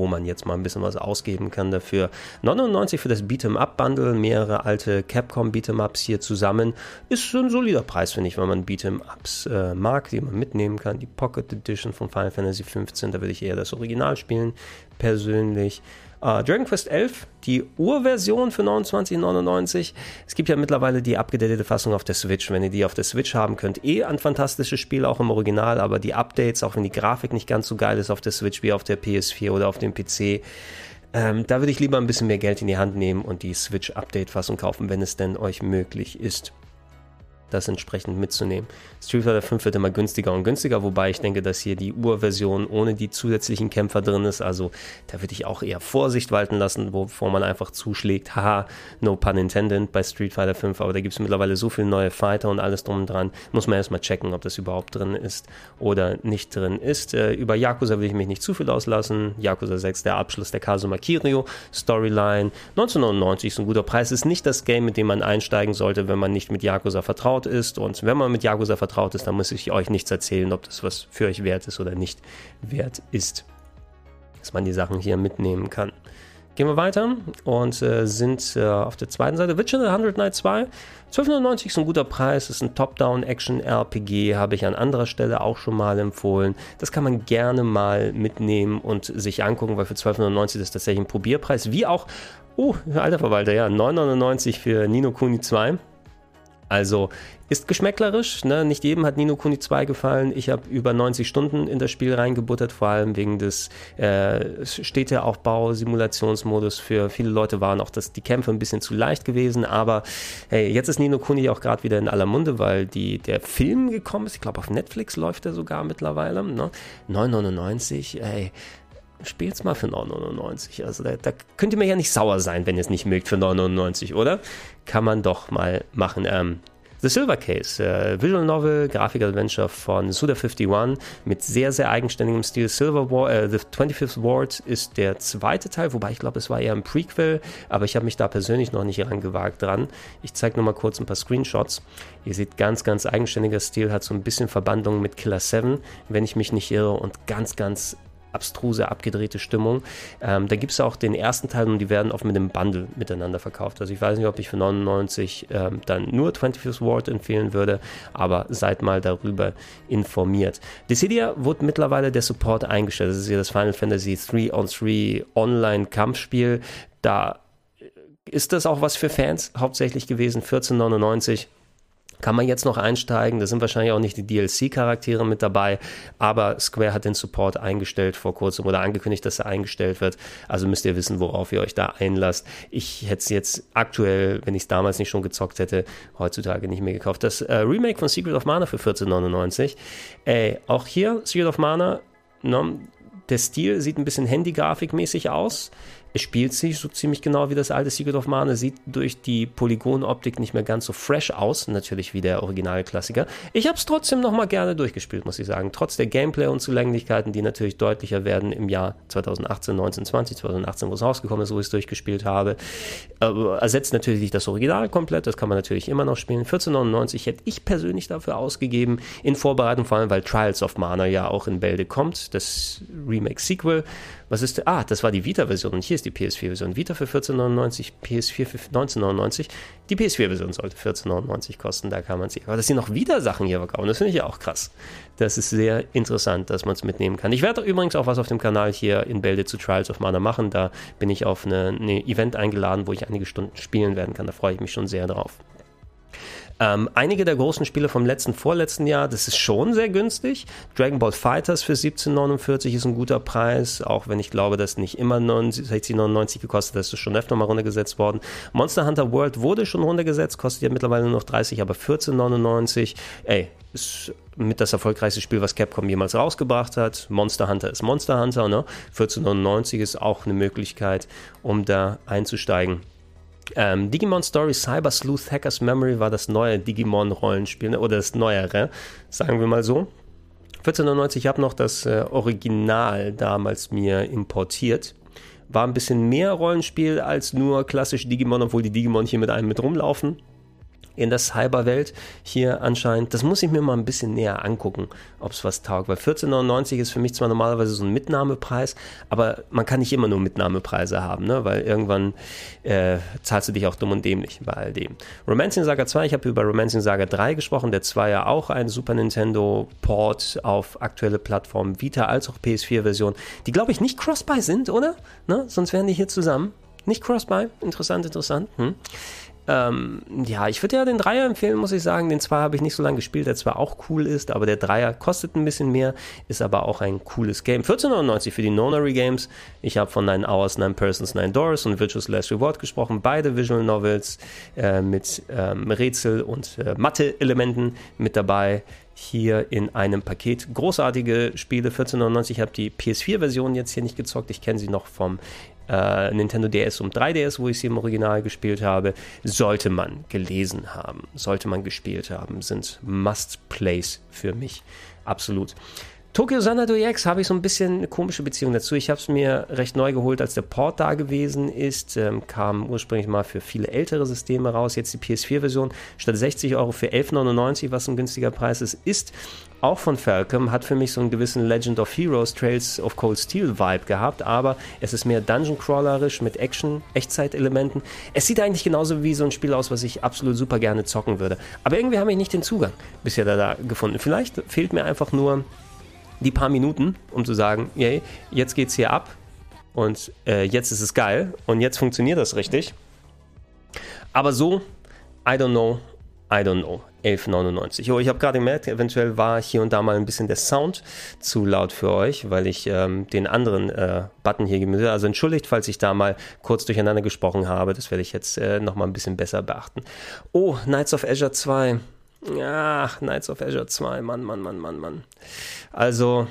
wo man jetzt mal ein bisschen was ausgeben kann dafür. 99 für das Beat'em Up Bundle, mehrere alte Capcom Beat'em Ups hier zusammen. Ist ein solider Preis, finde ich, wenn man Beat'em Ups äh, mag, die man mitnehmen kann. Die Pocket Edition von Final Fantasy 15, da würde ich eher das Original spielen, persönlich. Uh, Dragon Quest 11, die Urversion für 29,99. Es gibt ja mittlerweile die abgedatete Fassung auf der Switch. Wenn ihr die auf der Switch haben könnt, eh ein fantastisches Spiel, auch im Original, aber die Updates, auch wenn die Grafik nicht ganz so geil ist auf der Switch wie auf der PS4 oder auf dem PC, ähm, da würde ich lieber ein bisschen mehr Geld in die Hand nehmen und die Switch-Update-Fassung kaufen, wenn es denn euch möglich ist das entsprechend mitzunehmen. Street Fighter 5 wird immer günstiger und günstiger, wobei ich denke, dass hier die Urversion ohne die zusätzlichen Kämpfer drin ist. Also da würde ich auch eher Vorsicht walten lassen, bevor man einfach zuschlägt. Haha, no pun intended bei Street Fighter 5, aber da gibt es mittlerweile so viele neue Fighter und alles drum und dran. Muss man erstmal checken, ob das überhaupt drin ist oder nicht drin ist. Äh, über Yakuza will ich mich nicht zu viel auslassen. Yakuza 6, der Abschluss der Kazuma Kirio Storyline. 1999 ist ein guter Preis. Ist nicht das Game, mit dem man einsteigen sollte, wenn man nicht mit Yakuza vertraut vertraut ist. Und wenn man mit Yakuza vertraut ist, dann muss ich euch nichts erzählen, ob das was für euch wert ist oder nicht wert ist. Dass man die Sachen hier mitnehmen kann. Gehen wir weiter und äh, sind äh, auf der zweiten Seite. Witcher 100 Night 2. 12,99 ist ein guter Preis, ist ein Top-Down-Action-RPG, habe ich an anderer Stelle auch schon mal empfohlen. Das kann man gerne mal mitnehmen und sich angucken, weil für 12,99 ist tatsächlich ein Probierpreis. Wie auch, oh, alter Verwalter, ja, 9,99 für Nino Kuni 2. Also ist geschmäcklerisch. Ne? Nicht jedem hat Nino Kuni 2 gefallen. Ich habe über 90 Stunden in das Spiel reingebuttert, vor allem wegen des äh, Städteaufbau-Simulationsmodus. Für viele Leute waren auch das, die Kämpfe ein bisschen zu leicht gewesen. Aber hey, jetzt ist Nino Kuni auch gerade wieder in aller Munde, weil die, der Film gekommen ist. Ich glaube, auf Netflix läuft er sogar mittlerweile. Ne? 9,99. Ey, spielt's mal für 9,99. Also da, da, könnt ihr mir ja nicht sauer sein, wenn ihr es nicht mögt für 9,99, oder? Kann man doch mal machen. Ähm, The Silver Case, äh, Visual Novel, Grafik-Adventure von Suda51 mit sehr, sehr eigenständigem Stil. Silver War, äh, The 25th Ward ist der zweite Teil, wobei ich glaube, es war eher ein Prequel, aber ich habe mich da persönlich noch nicht rangewagt dran. Ich zeige nur mal kurz ein paar Screenshots. Ihr seht ganz, ganz eigenständiger Stil, hat so ein bisschen Verbandlung mit Killer 7, wenn ich mich nicht irre, und ganz, ganz abstruse, abgedrehte Stimmung. Ähm, da gibt es auch den ersten Teil und die werden oft mit einem Bundle miteinander verkauft. Also ich weiß nicht, ob ich für 99 ähm, dann nur 25th Ward empfehlen würde, aber seid mal darüber informiert. Dissidia wurde mittlerweile der Support eingestellt. Das ist ja das Final Fantasy 3 on 3 Online-Kampfspiel. Da ist das auch was für Fans hauptsächlich gewesen, 1499 kann man jetzt noch einsteigen. Da sind wahrscheinlich auch nicht die DLC-Charaktere mit dabei, aber Square hat den Support eingestellt vor kurzem oder angekündigt, dass er eingestellt wird. Also müsst ihr wissen, worauf ihr euch da einlasst. Ich hätte es jetzt aktuell, wenn ich es damals nicht schon gezockt hätte, heutzutage nicht mehr gekauft. Das äh, Remake von Secret of Mana für 14,99. Äh, auch hier Secret of Mana, no, der Stil sieht ein bisschen Handy-Grafikmäßig aus. Es spielt sich so ziemlich genau wie das alte Secret of Mana, sieht durch die Polygonoptik nicht mehr ganz so fresh aus, natürlich wie der Originalklassiker. Ich habe es trotzdem nochmal gerne durchgespielt, muss ich sagen. Trotz der Gameplay-Unzulänglichkeiten, die natürlich deutlicher werden im Jahr 2018, 19, 20, 2018, wo es rausgekommen ist, wo ich es durchgespielt habe. Äh, ersetzt natürlich nicht das Original komplett, das kann man natürlich immer noch spielen. 14,99 hätte ich persönlich dafür ausgegeben, in Vorbereitung vor allem, weil Trials of Mana ja auch in Bälde kommt, das Remake-Sequel. Was ist, ah, das war die Vita-Version und hier ist die PS4-Version. Vita für 14,99, PS4 für 19,99. Die PS4-Version sollte 14,99 kosten, da kann man sie. Aber dass sie noch wieder Sachen hier verkaufen, das finde ich ja auch krass. Das ist sehr interessant, dass man es mitnehmen kann. Ich werde übrigens auch was auf dem Kanal hier in Bälde zu Trials of Mana machen. Da bin ich auf eine Event eingeladen, wo ich einige Stunden spielen werden kann. Da freue ich mich schon sehr drauf. Ähm, einige der großen Spiele vom letzten, vorletzten Jahr, das ist schon sehr günstig. Dragon Ball Fighters für 17,49 ist ein guter Preis, auch wenn ich glaube, dass nicht immer 60,99 gekostet hat, das ist schon öfter mal runtergesetzt worden. Monster Hunter World wurde schon runtergesetzt, kostet ja mittlerweile nur noch 30, aber 14,99. Ey, ist mit das erfolgreichste Spiel, was Capcom jemals rausgebracht hat. Monster Hunter ist Monster Hunter, ne? 14,99 ist auch eine Möglichkeit, um da einzusteigen. Ähm, Digimon Story Cyber Sleuth Hackers Memory war das neue Digimon-Rollenspiel, ne, oder das neuere, sagen wir mal so. 1499, ich habe noch das äh, Original damals mir importiert. War ein bisschen mehr Rollenspiel als nur klassisch Digimon, obwohl die Digimon hier mit einem mit rumlaufen in der Cyberwelt hier anscheinend. Das muss ich mir mal ein bisschen näher angucken, ob es was taugt. Weil 14,99 ist für mich zwar normalerweise so ein Mitnahmepreis, aber man kann nicht immer nur Mitnahmepreise haben, ne? weil irgendwann äh, zahlst du dich auch dumm und dämlich bei all dem. Romancing Saga 2, ich habe über Romancing Saga 3 gesprochen, der 2 ja auch ein Super Nintendo Port auf aktuelle Plattformen, Vita als auch PS4-Version, die glaube ich nicht Cross-Buy sind, oder? Ne? Sonst wären die hier zusammen. Nicht Cross-Buy, interessant, interessant. Hm. Ähm, ja, ich würde ja den Dreier empfehlen, muss ich sagen. Den Zweier habe ich nicht so lange gespielt, der zwar auch cool ist, aber der Dreier kostet ein bisschen mehr, ist aber auch ein cooles Game. 14,99 für die Nonary Games. Ich habe von 9 Hours, 9 Persons, 9 Doors und Virtuous Last Reward gesprochen. Beide Visual Novels äh, mit ähm, Rätsel- und äh, Mathe-Elementen mit dabei hier in einem Paket. Großartige Spiele, 14,99. Ich habe die PS4-Version jetzt hier nicht gezockt. Ich kenne sie noch vom äh, Nintendo DS und 3DS, wo ich sie im Original gespielt habe, sollte man gelesen haben, sollte man gespielt haben, sind Must-Plays für mich. Absolut. Tokyo Xanadu X habe ich so ein bisschen eine komische Beziehung dazu. Ich habe es mir recht neu geholt, als der Port da gewesen ist. Ähm, kam ursprünglich mal für viele ältere Systeme raus. Jetzt die PS4-Version statt 60 Euro für 11,99, was ein günstiger Preis ist, ist auch von Falcom, hat für mich so einen gewissen Legend of Heroes Trails of Cold Steel Vibe gehabt, aber es ist mehr Dungeon Crawlerisch mit Action, Echtzeit-Elementen. Es sieht eigentlich genauso wie so ein Spiel aus, was ich absolut super gerne zocken würde. Aber irgendwie habe ich nicht den Zugang bisher da, da gefunden. Vielleicht fehlt mir einfach nur die paar Minuten, um zu sagen, yay, jetzt geht's hier ab und äh, jetzt ist es geil und jetzt funktioniert das richtig. Aber so, I don't know, I don't know. 11,99. Oh, ich habe gerade gemerkt, eventuell war hier und da mal ein bisschen der Sound zu laut für euch, weil ich ähm, den anderen äh, Button hier gemüht habe. Also entschuldigt, falls ich da mal kurz durcheinander gesprochen habe. Das werde ich jetzt äh, nochmal ein bisschen besser beachten. Oh, Knights of Azure 2. Ach, Knights of Azure 2. Mann, Mann, Mann, Mann, Mann. Also,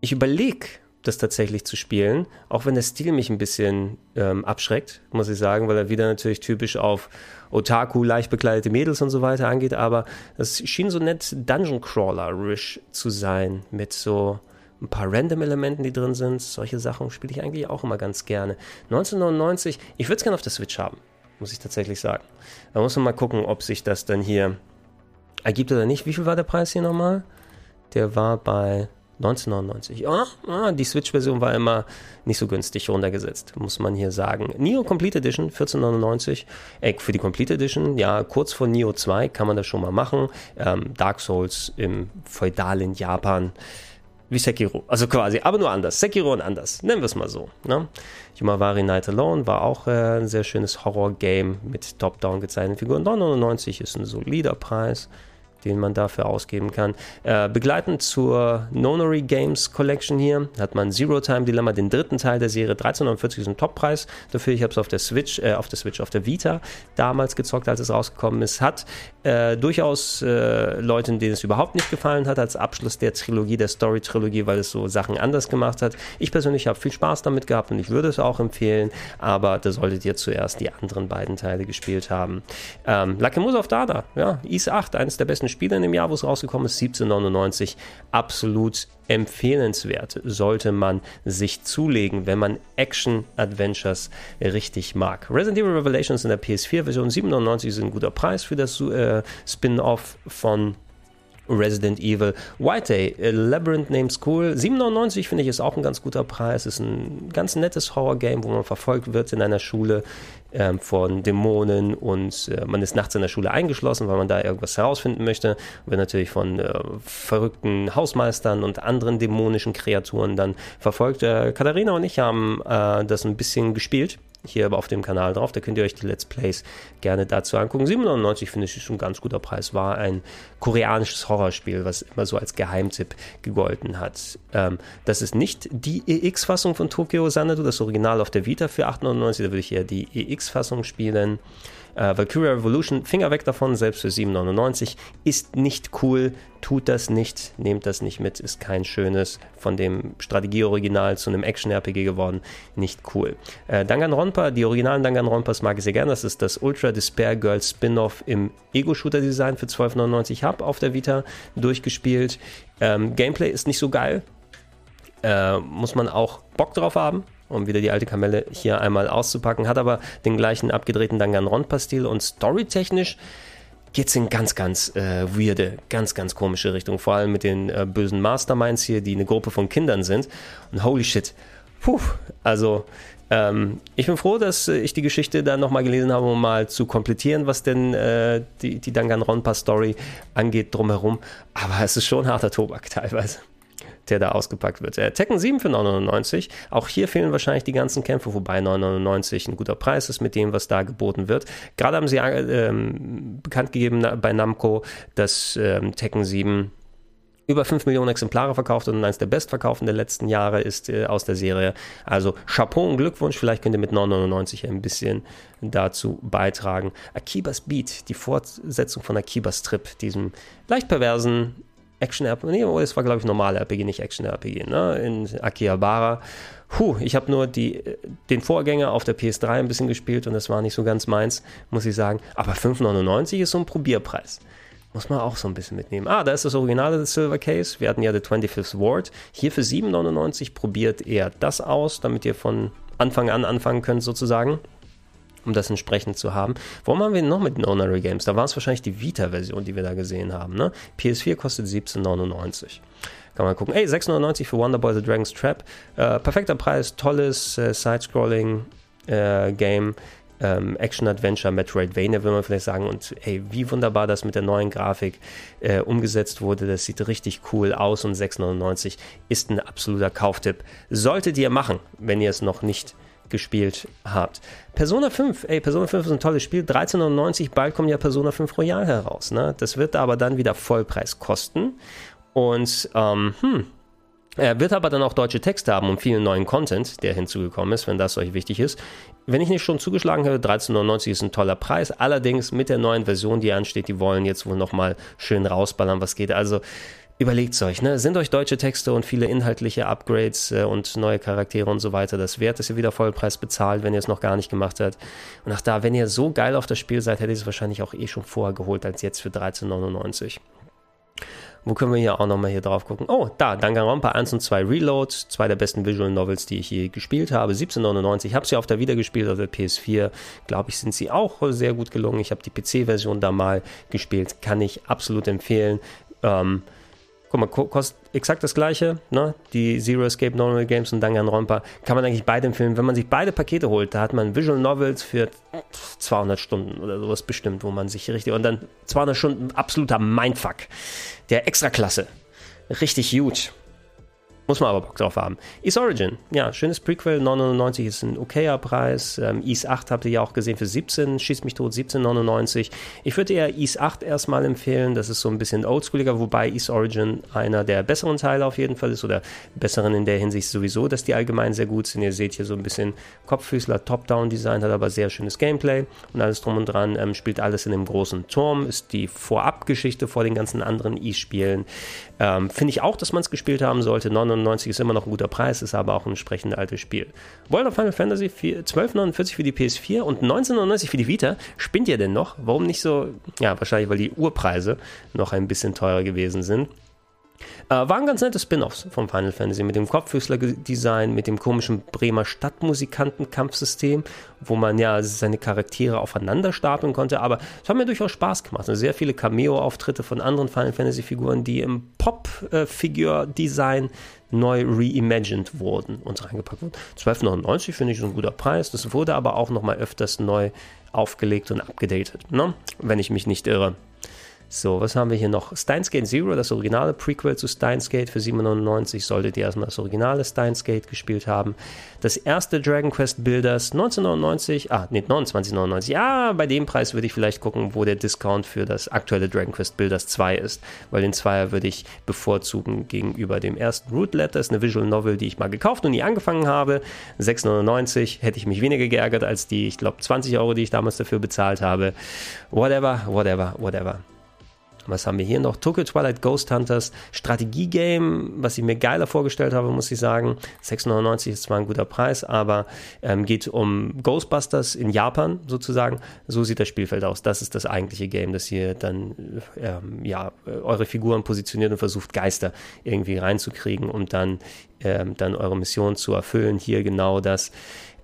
ich überlege, das tatsächlich zu spielen, auch wenn der Stil mich ein bisschen ähm, abschreckt, muss ich sagen, weil er wieder natürlich typisch auf Otaku, leicht bekleidete Mädels und so weiter angeht, aber es schien so nett Dungeon Crawler-ish zu sein, mit so ein paar Random-Elementen, die drin sind. Solche Sachen spiele ich eigentlich auch immer ganz gerne. 1999, ich würde es gerne auf der Switch haben, muss ich tatsächlich sagen. Da muss man mal gucken, ob sich das dann hier ergibt oder nicht. Wie viel war der Preis hier nochmal? Der war bei 1999. Oh, oh, die Switch-Version war immer nicht so günstig runtergesetzt, muss man hier sagen. Neo Complete Edition 1499. Äh, für die Complete Edition, ja, kurz vor Neo 2 kann man das schon mal machen. Ähm, Dark Souls im feudalen Japan. Wie Sekiro, also quasi, aber nur anders. Sekiro und anders, nennen wir es mal so. Ne? Yumawari Night Alone war auch äh, ein sehr schönes Horror-Game mit Top-Down gezeichneten Figuren. 999 ist ein solider Preis den man dafür ausgeben kann. Äh, begleitend zur Nonary Games Collection hier hat man Zero Time Dilemma, den dritten Teil der Serie. 1349 ist ein Toppreis dafür. Ich habe es auf der Switch, äh, auf der Switch, auf der Vita damals gezockt, als es rausgekommen ist. Hat äh, durchaus äh, Leuten, denen es überhaupt nicht gefallen hat, als Abschluss der Trilogie, der Story-Trilogie, weil es so Sachen anders gemacht hat. Ich persönlich habe viel Spaß damit gehabt und ich würde es auch empfehlen, aber da solltet ihr zuerst die anderen beiden Teile gespielt haben. Ähm, Lakemus auf Dada, ja, Is 8, eines der besten Spiele in dem Jahr, wo es rausgekommen ist, 1799, absolut empfehlenswert, sollte man sich zulegen, wenn man Action-Adventures richtig mag. Resident Evil Revelations in der PS4-Version 97 ist ein guter Preis für das äh, Spin-off von Resident Evil. White Day, Labyrinth Names Cool. 7,99 finde ich ist auch ein ganz guter Preis. Ist ein ganz nettes Horror-Game, wo man verfolgt wird in einer Schule ähm, von Dämonen und äh, man ist nachts in der Schule eingeschlossen, weil man da irgendwas herausfinden möchte. Wird natürlich von äh, verrückten Hausmeistern und anderen dämonischen Kreaturen dann verfolgt. Äh, Katharina und ich haben äh, das ein bisschen gespielt hier aber auf dem Kanal drauf. Da könnt ihr euch die Let's Plays gerne dazu angucken. 97 finde ich ist ein ganz guter Preis. War ein koreanisches Horrorspiel, was immer so als Geheimtipp gegolten hat. Ähm, das ist nicht die EX-Fassung von Tokyo Sanadu, das Original auf der Vita für 8,99. Da würde ich eher die EX-Fassung spielen. Äh, Valkyria Revolution, Finger weg davon, selbst für 7,99. Ist nicht cool, tut das nicht, nehmt das nicht mit, ist kein schönes, von dem Strategieoriginal zu einem Action-RPG geworden, nicht cool. Äh, Danganronpa, die originalen Danganronpas mag ich sehr gerne, das ist das Ultra Despair Girl Spin-Off im Ego-Shooter-Design für 12,99 habe auf der Vita durchgespielt. Ähm, Gameplay ist nicht so geil, äh, muss man auch Bock drauf haben, um wieder die alte Kamelle hier einmal auszupacken. Hat aber den gleichen abgedrehten Danganronpa-Stil und storytechnisch geht es in ganz, ganz äh, weirde, ganz, ganz komische Richtung. Vor allem mit den äh, bösen Masterminds hier, die eine Gruppe von Kindern sind. Und holy shit, puh, also ähm, ich bin froh, dass ich die Geschichte dann nochmal gelesen habe, um mal zu komplettieren, was denn äh, die, die Danganronpa-Story angeht drumherum. Aber es ist schon harter Tobak teilweise der da ausgepackt wird. Äh, Tekken 7 für 9,99. Auch hier fehlen wahrscheinlich die ganzen Kämpfe, wobei 9,99 ein guter Preis ist mit dem, was da geboten wird. Gerade haben sie äh, ähm, bekannt gegeben bei Namco, dass ähm, Tekken 7 über 5 Millionen Exemplare verkauft und eines der bestverkauften der letzten Jahre ist äh, aus der Serie. Also Chapeau und Glückwunsch, vielleicht könnt ihr mit 9,99 ein bisschen dazu beitragen. Akibas Beat, die Fortsetzung von Akibas Trip, diesem leicht perversen Action-RPG, nee, es war glaube ich normale RPG, nicht Action-RPG, ne? in Akihabara. Puh, ich habe nur die, den Vorgänger auf der PS3 ein bisschen gespielt und das war nicht so ganz meins, muss ich sagen. Aber 5,99 ist so ein Probierpreis. Muss man auch so ein bisschen mitnehmen. Ah, da ist das Originale des Silver Case. Wir hatten ja The 25th Ward. Hier für 7,99 probiert er das aus, damit ihr von Anfang an anfangen könnt sozusagen um das entsprechend zu haben. Warum haben wir noch mit den Honorary Games? Da war es wahrscheinlich die Vita-Version, die wir da gesehen haben. Ne? PS4 kostet 17,99. Kann man gucken. Ey, 6,99 für Wonderboy The Dragon's Trap. Äh, perfekter Preis, tolles äh, Side-Scrolling-Game. Äh, ähm, Action-Adventure, Metroidvania, will man vielleicht sagen. Und hey, wie wunderbar das mit der neuen Grafik äh, umgesetzt wurde. Das sieht richtig cool aus und 6,99 ist ein absoluter Kauftipp. Solltet ihr machen, wenn ihr es noch nicht gespielt habt. Persona 5, ey, Persona 5 ist ein tolles Spiel. 13,99, bald kommt ja Persona 5 Royal heraus. Ne? Das wird aber dann wieder Vollpreis kosten. Und, ähm, hm, er wird aber dann auch deutsche Texte haben und vielen neuen Content, der hinzugekommen ist, wenn das euch wichtig ist. Wenn ich nicht schon zugeschlagen habe, 13,99 ist ein toller Preis. Allerdings mit der neuen Version, die ansteht, die wollen jetzt wohl nochmal schön rausballern, was geht. Also überlegt es euch, ne? Sind euch deutsche Texte und viele inhaltliche Upgrades äh, und neue Charaktere und so weiter das wert, dass ihr wieder Vollpreis bezahlt, wenn ihr es noch gar nicht gemacht habt? Und auch da, wenn ihr so geil auf das Spiel seid, hättet ihr es wahrscheinlich auch eh schon vorher geholt als jetzt für 13,99. Wo können wir hier auch nochmal hier drauf gucken? Oh, da, Danganronpa 1 und 2 Reload, zwei der besten Visual Novels, die ich je gespielt habe. 17,99. Habe sie auf der wieder gespielt, auf der PS4. Glaube ich, sind sie auch sehr gut gelungen. Ich habe die PC-Version da mal gespielt. Kann ich absolut empfehlen. Ähm, guck mal, kostet exakt das gleiche, ne? Die Zero Escape Normal Games und Danganronpa. Kann man eigentlich beide empfehlen. Wenn man sich beide Pakete holt, da hat man Visual Novels für 200 Stunden oder sowas bestimmt, wo man sich richtig, und dann 200 Stunden absoluter Mindfuck. Der Extraklasse. Richtig gut. Muss man aber Bock drauf haben. East Origin, ja, schönes Prequel, 9,99 ist ein okayer Preis. Ähm, East 8 habt ihr ja auch gesehen für 17, schießt mich tot, 17,99. Ich würde eher East 8 erstmal empfehlen, das ist so ein bisschen oldschooliger, wobei East Origin einer der besseren Teile auf jeden Fall ist oder besseren in der Hinsicht sowieso, dass die allgemein sehr gut sind. Ihr seht hier so ein bisschen Kopffüßler, Top-Down-Design, hat aber sehr schönes Gameplay und alles drum und dran, ähm, spielt alles in dem großen Turm, ist die Vorabgeschichte vor den ganzen anderen East-Spielen. Ähm, Finde ich auch, dass man es gespielt haben sollte. 99 ist immer noch ein guter Preis, ist aber auch ein entsprechend altes Spiel. World of Final Fantasy 1249 für die PS4 und 1999 für die Vita. Spinnt ihr denn noch? Warum nicht so? Ja, wahrscheinlich, weil die Urpreise noch ein bisschen teurer gewesen sind. Äh, waren ganz nette Spin-offs vom Final Fantasy mit dem Kopffüßler-Design, mit dem komischen Bremer Stadtmusikanten-Kampfsystem, wo man ja seine Charaktere aufeinander stapeln konnte. Aber es hat mir durchaus Spaß gemacht. Also sehr viele Cameo-Auftritte von anderen Final Fantasy-Figuren, die im Pop-Figure-Design neu reimagined wurden und reingepackt wurden. 12,99 finde ich so ein guter Preis. Das wurde aber auch nochmal öfters neu aufgelegt und abgedatet, ne? wenn ich mich nicht irre. So, was haben wir hier noch? Steins Gate Zero, das originale Prequel zu Steins Gate für 7,99 solltet ihr erstmal das originale Steins Gate gespielt haben. Das erste Dragon Quest Builders 1999, ah, nee, 29,99. Ja, bei dem Preis würde ich vielleicht gucken, wo der Discount für das aktuelle Dragon Quest Builders 2 ist, weil den Zweier würde ich bevorzugen gegenüber dem ersten Root Letter, ist eine Visual Novel, die ich mal gekauft und nie angefangen habe. 6,99 hätte ich mich weniger geärgert als die, ich glaube, 20 Euro, die ich damals dafür bezahlt habe. Whatever, whatever, whatever. Was haben wir hier noch? Tokyo Twilight Ghost Hunters Strategie-Game, was ich mir geiler vorgestellt habe, muss ich sagen. 6,99 ist zwar ein guter Preis, aber ähm, geht um Ghostbusters in Japan sozusagen. So sieht das Spielfeld aus. Das ist das eigentliche Game, das ihr dann ähm, ja, eure Figuren positioniert und versucht, Geister irgendwie reinzukriegen, um dann, ähm, dann eure Mission zu erfüllen. Hier genau das.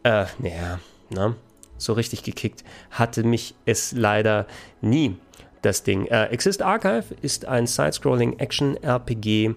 Äh, naja, na, ne? so richtig gekickt hatte mich es leider nie das Ding. Äh, Exist Archive ist ein Side-Scrolling Action-RPG.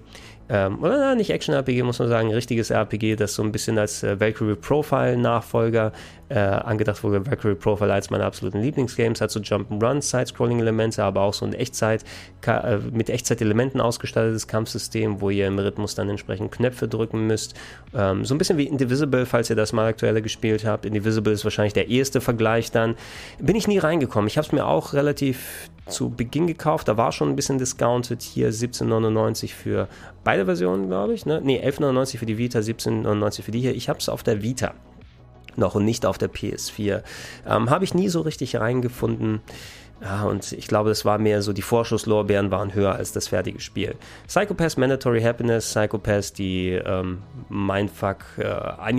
Ähm, oder nicht Action-RPG, muss man sagen, richtiges RPG, das so ein bisschen als äh, Valkyrie Profile-Nachfolger äh, angedacht wurde. Valkyrie Profile als meine absoluten Lieblingsgames, hat so Jump'n'Run, Side-Scrolling-Elemente, aber auch so ein Echtzeit, äh, mit Echtzeit-Elementen ausgestattetes Kampfsystem, wo ihr im Rhythmus dann entsprechend Knöpfe drücken müsst. Ähm, so ein bisschen wie Indivisible, falls ihr das mal aktuelle gespielt habt. Indivisible ist wahrscheinlich der erste Vergleich dann. Bin ich nie reingekommen. Ich habe es mir auch relativ zu Beginn gekauft. Da war schon ein bisschen discounted. Hier 17,99 für beide Versionen, glaube ich. Ne, nee, 11,99 für die Vita, 17,99 für die hier. Ich habe es auf der Vita noch und nicht auf der PS4. Ähm, habe ich nie so richtig reingefunden. Ja, und ich glaube, das war mehr so, die Vorschusslorbeeren waren höher als das fertige Spiel. Psychopath Mandatory Happiness, Psychopath, die ähm, Mindfuck äh,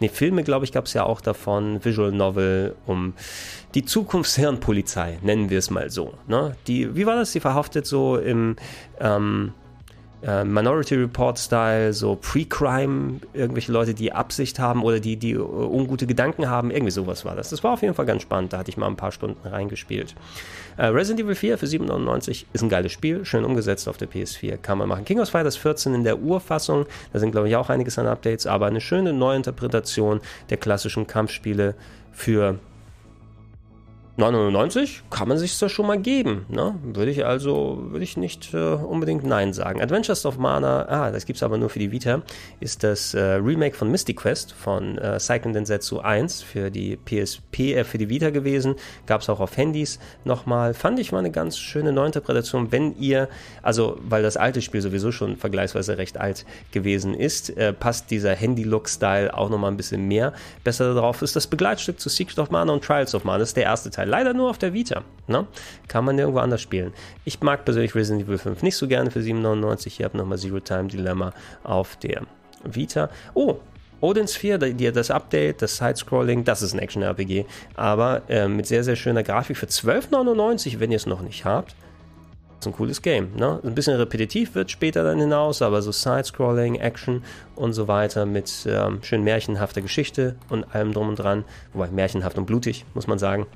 ne, Filme, glaube ich, gab es ja auch davon, Visual Novel um die Zukunftshirnpolizei, nennen wir es mal so. Ne? Die, wie war das? Sie verhaftet so im ähm, äh, Minority Report Style, so Pre-Crime, irgendwelche Leute, die Absicht haben oder die, die uh, ungute Gedanken haben, irgendwie sowas war das. Das war auf jeden Fall ganz spannend, da hatte ich mal ein paar Stunden reingespielt. Äh, Resident Evil 4 für 7,99 ist ein geiles Spiel, schön umgesetzt auf der PS4, kann man machen. King of Fighters 14 in der Urfassung, da sind glaube ich auch einiges an Updates, aber eine schöne Neuinterpretation der klassischen Kampfspiele für 9,99 kann man sich das schon mal geben. Ne? Würde ich also, würde ich nicht äh, unbedingt Nein sagen. Adventures of Mana, ah, das gibt es aber nur für die Vita, ist das äh, Remake von Mystic Quest von äh, Cycling Densetsu 1 für die PSP, äh, für die Vita gewesen. Gab es auch auf Handys nochmal. Fand ich mal eine ganz schöne Neuinterpretation, wenn ihr, also weil das alte Spiel sowieso schon vergleichsweise recht alt gewesen ist, äh, passt dieser Handy-Look-Style auch nochmal ein bisschen mehr besser darauf. Ist das Begleitstück zu Secret of Mana und Trials of Mana. Das ist der erste Teil leider nur auf der Vita. Ne? Kann man nirgendwo anders spielen. Ich mag persönlich Resident Evil 5 nicht so gerne für 7,99. Hier habe nochmal Zero Time Dilemma auf der Vita. Oh, Odin Sphere, das Update, das Side-Scrolling, das ist ein Action-RPG, aber äh, mit sehr, sehr schöner Grafik für 12,99, wenn ihr es noch nicht habt. Das ist ein cooles Game. Ne? Ein bisschen repetitiv wird später dann hinaus, aber so Side-Scrolling, Action und so weiter mit ähm, schön märchenhafter Geschichte und allem drum und dran. Wobei märchenhaft und blutig, muss man sagen.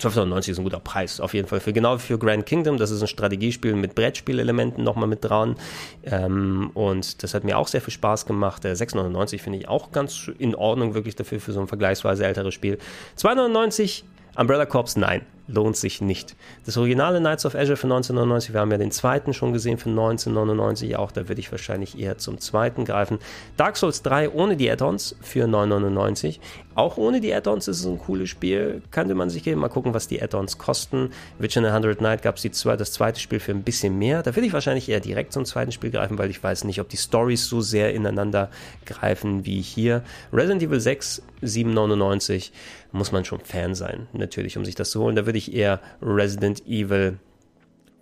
12,99 ist ein guter Preis, auf jeden Fall. Für, genau für Grand Kingdom, das ist ein Strategiespiel mit Brettspielelementen nochmal mit dran. Ähm, und das hat mir auch sehr viel Spaß gemacht. Der 6,99 finde ich auch ganz in Ordnung, wirklich dafür für so ein vergleichsweise älteres Spiel. 2,99 Umbrella Corps, nein. Lohnt sich nicht. Das originale Knights of Azure für 1999, wir haben ja den zweiten schon gesehen für 1999 auch, da würde ich wahrscheinlich eher zum zweiten greifen. Dark Souls 3 ohne die Add-ons für 9,99. Auch ohne die Add-ons ist es ein cooles Spiel, könnte man sich geben. Mal gucken, was die Add-ons kosten. Witch in a 100 Night gab es das zweite Spiel für ein bisschen mehr. Da würde ich wahrscheinlich eher direkt zum zweiten Spiel greifen, weil ich weiß nicht, ob die Stories so sehr ineinander greifen wie hier. Resident Evil 6, 7,99 muss man schon Fan sein, natürlich, um sich das zu holen. Da würde ich eher Resident Evil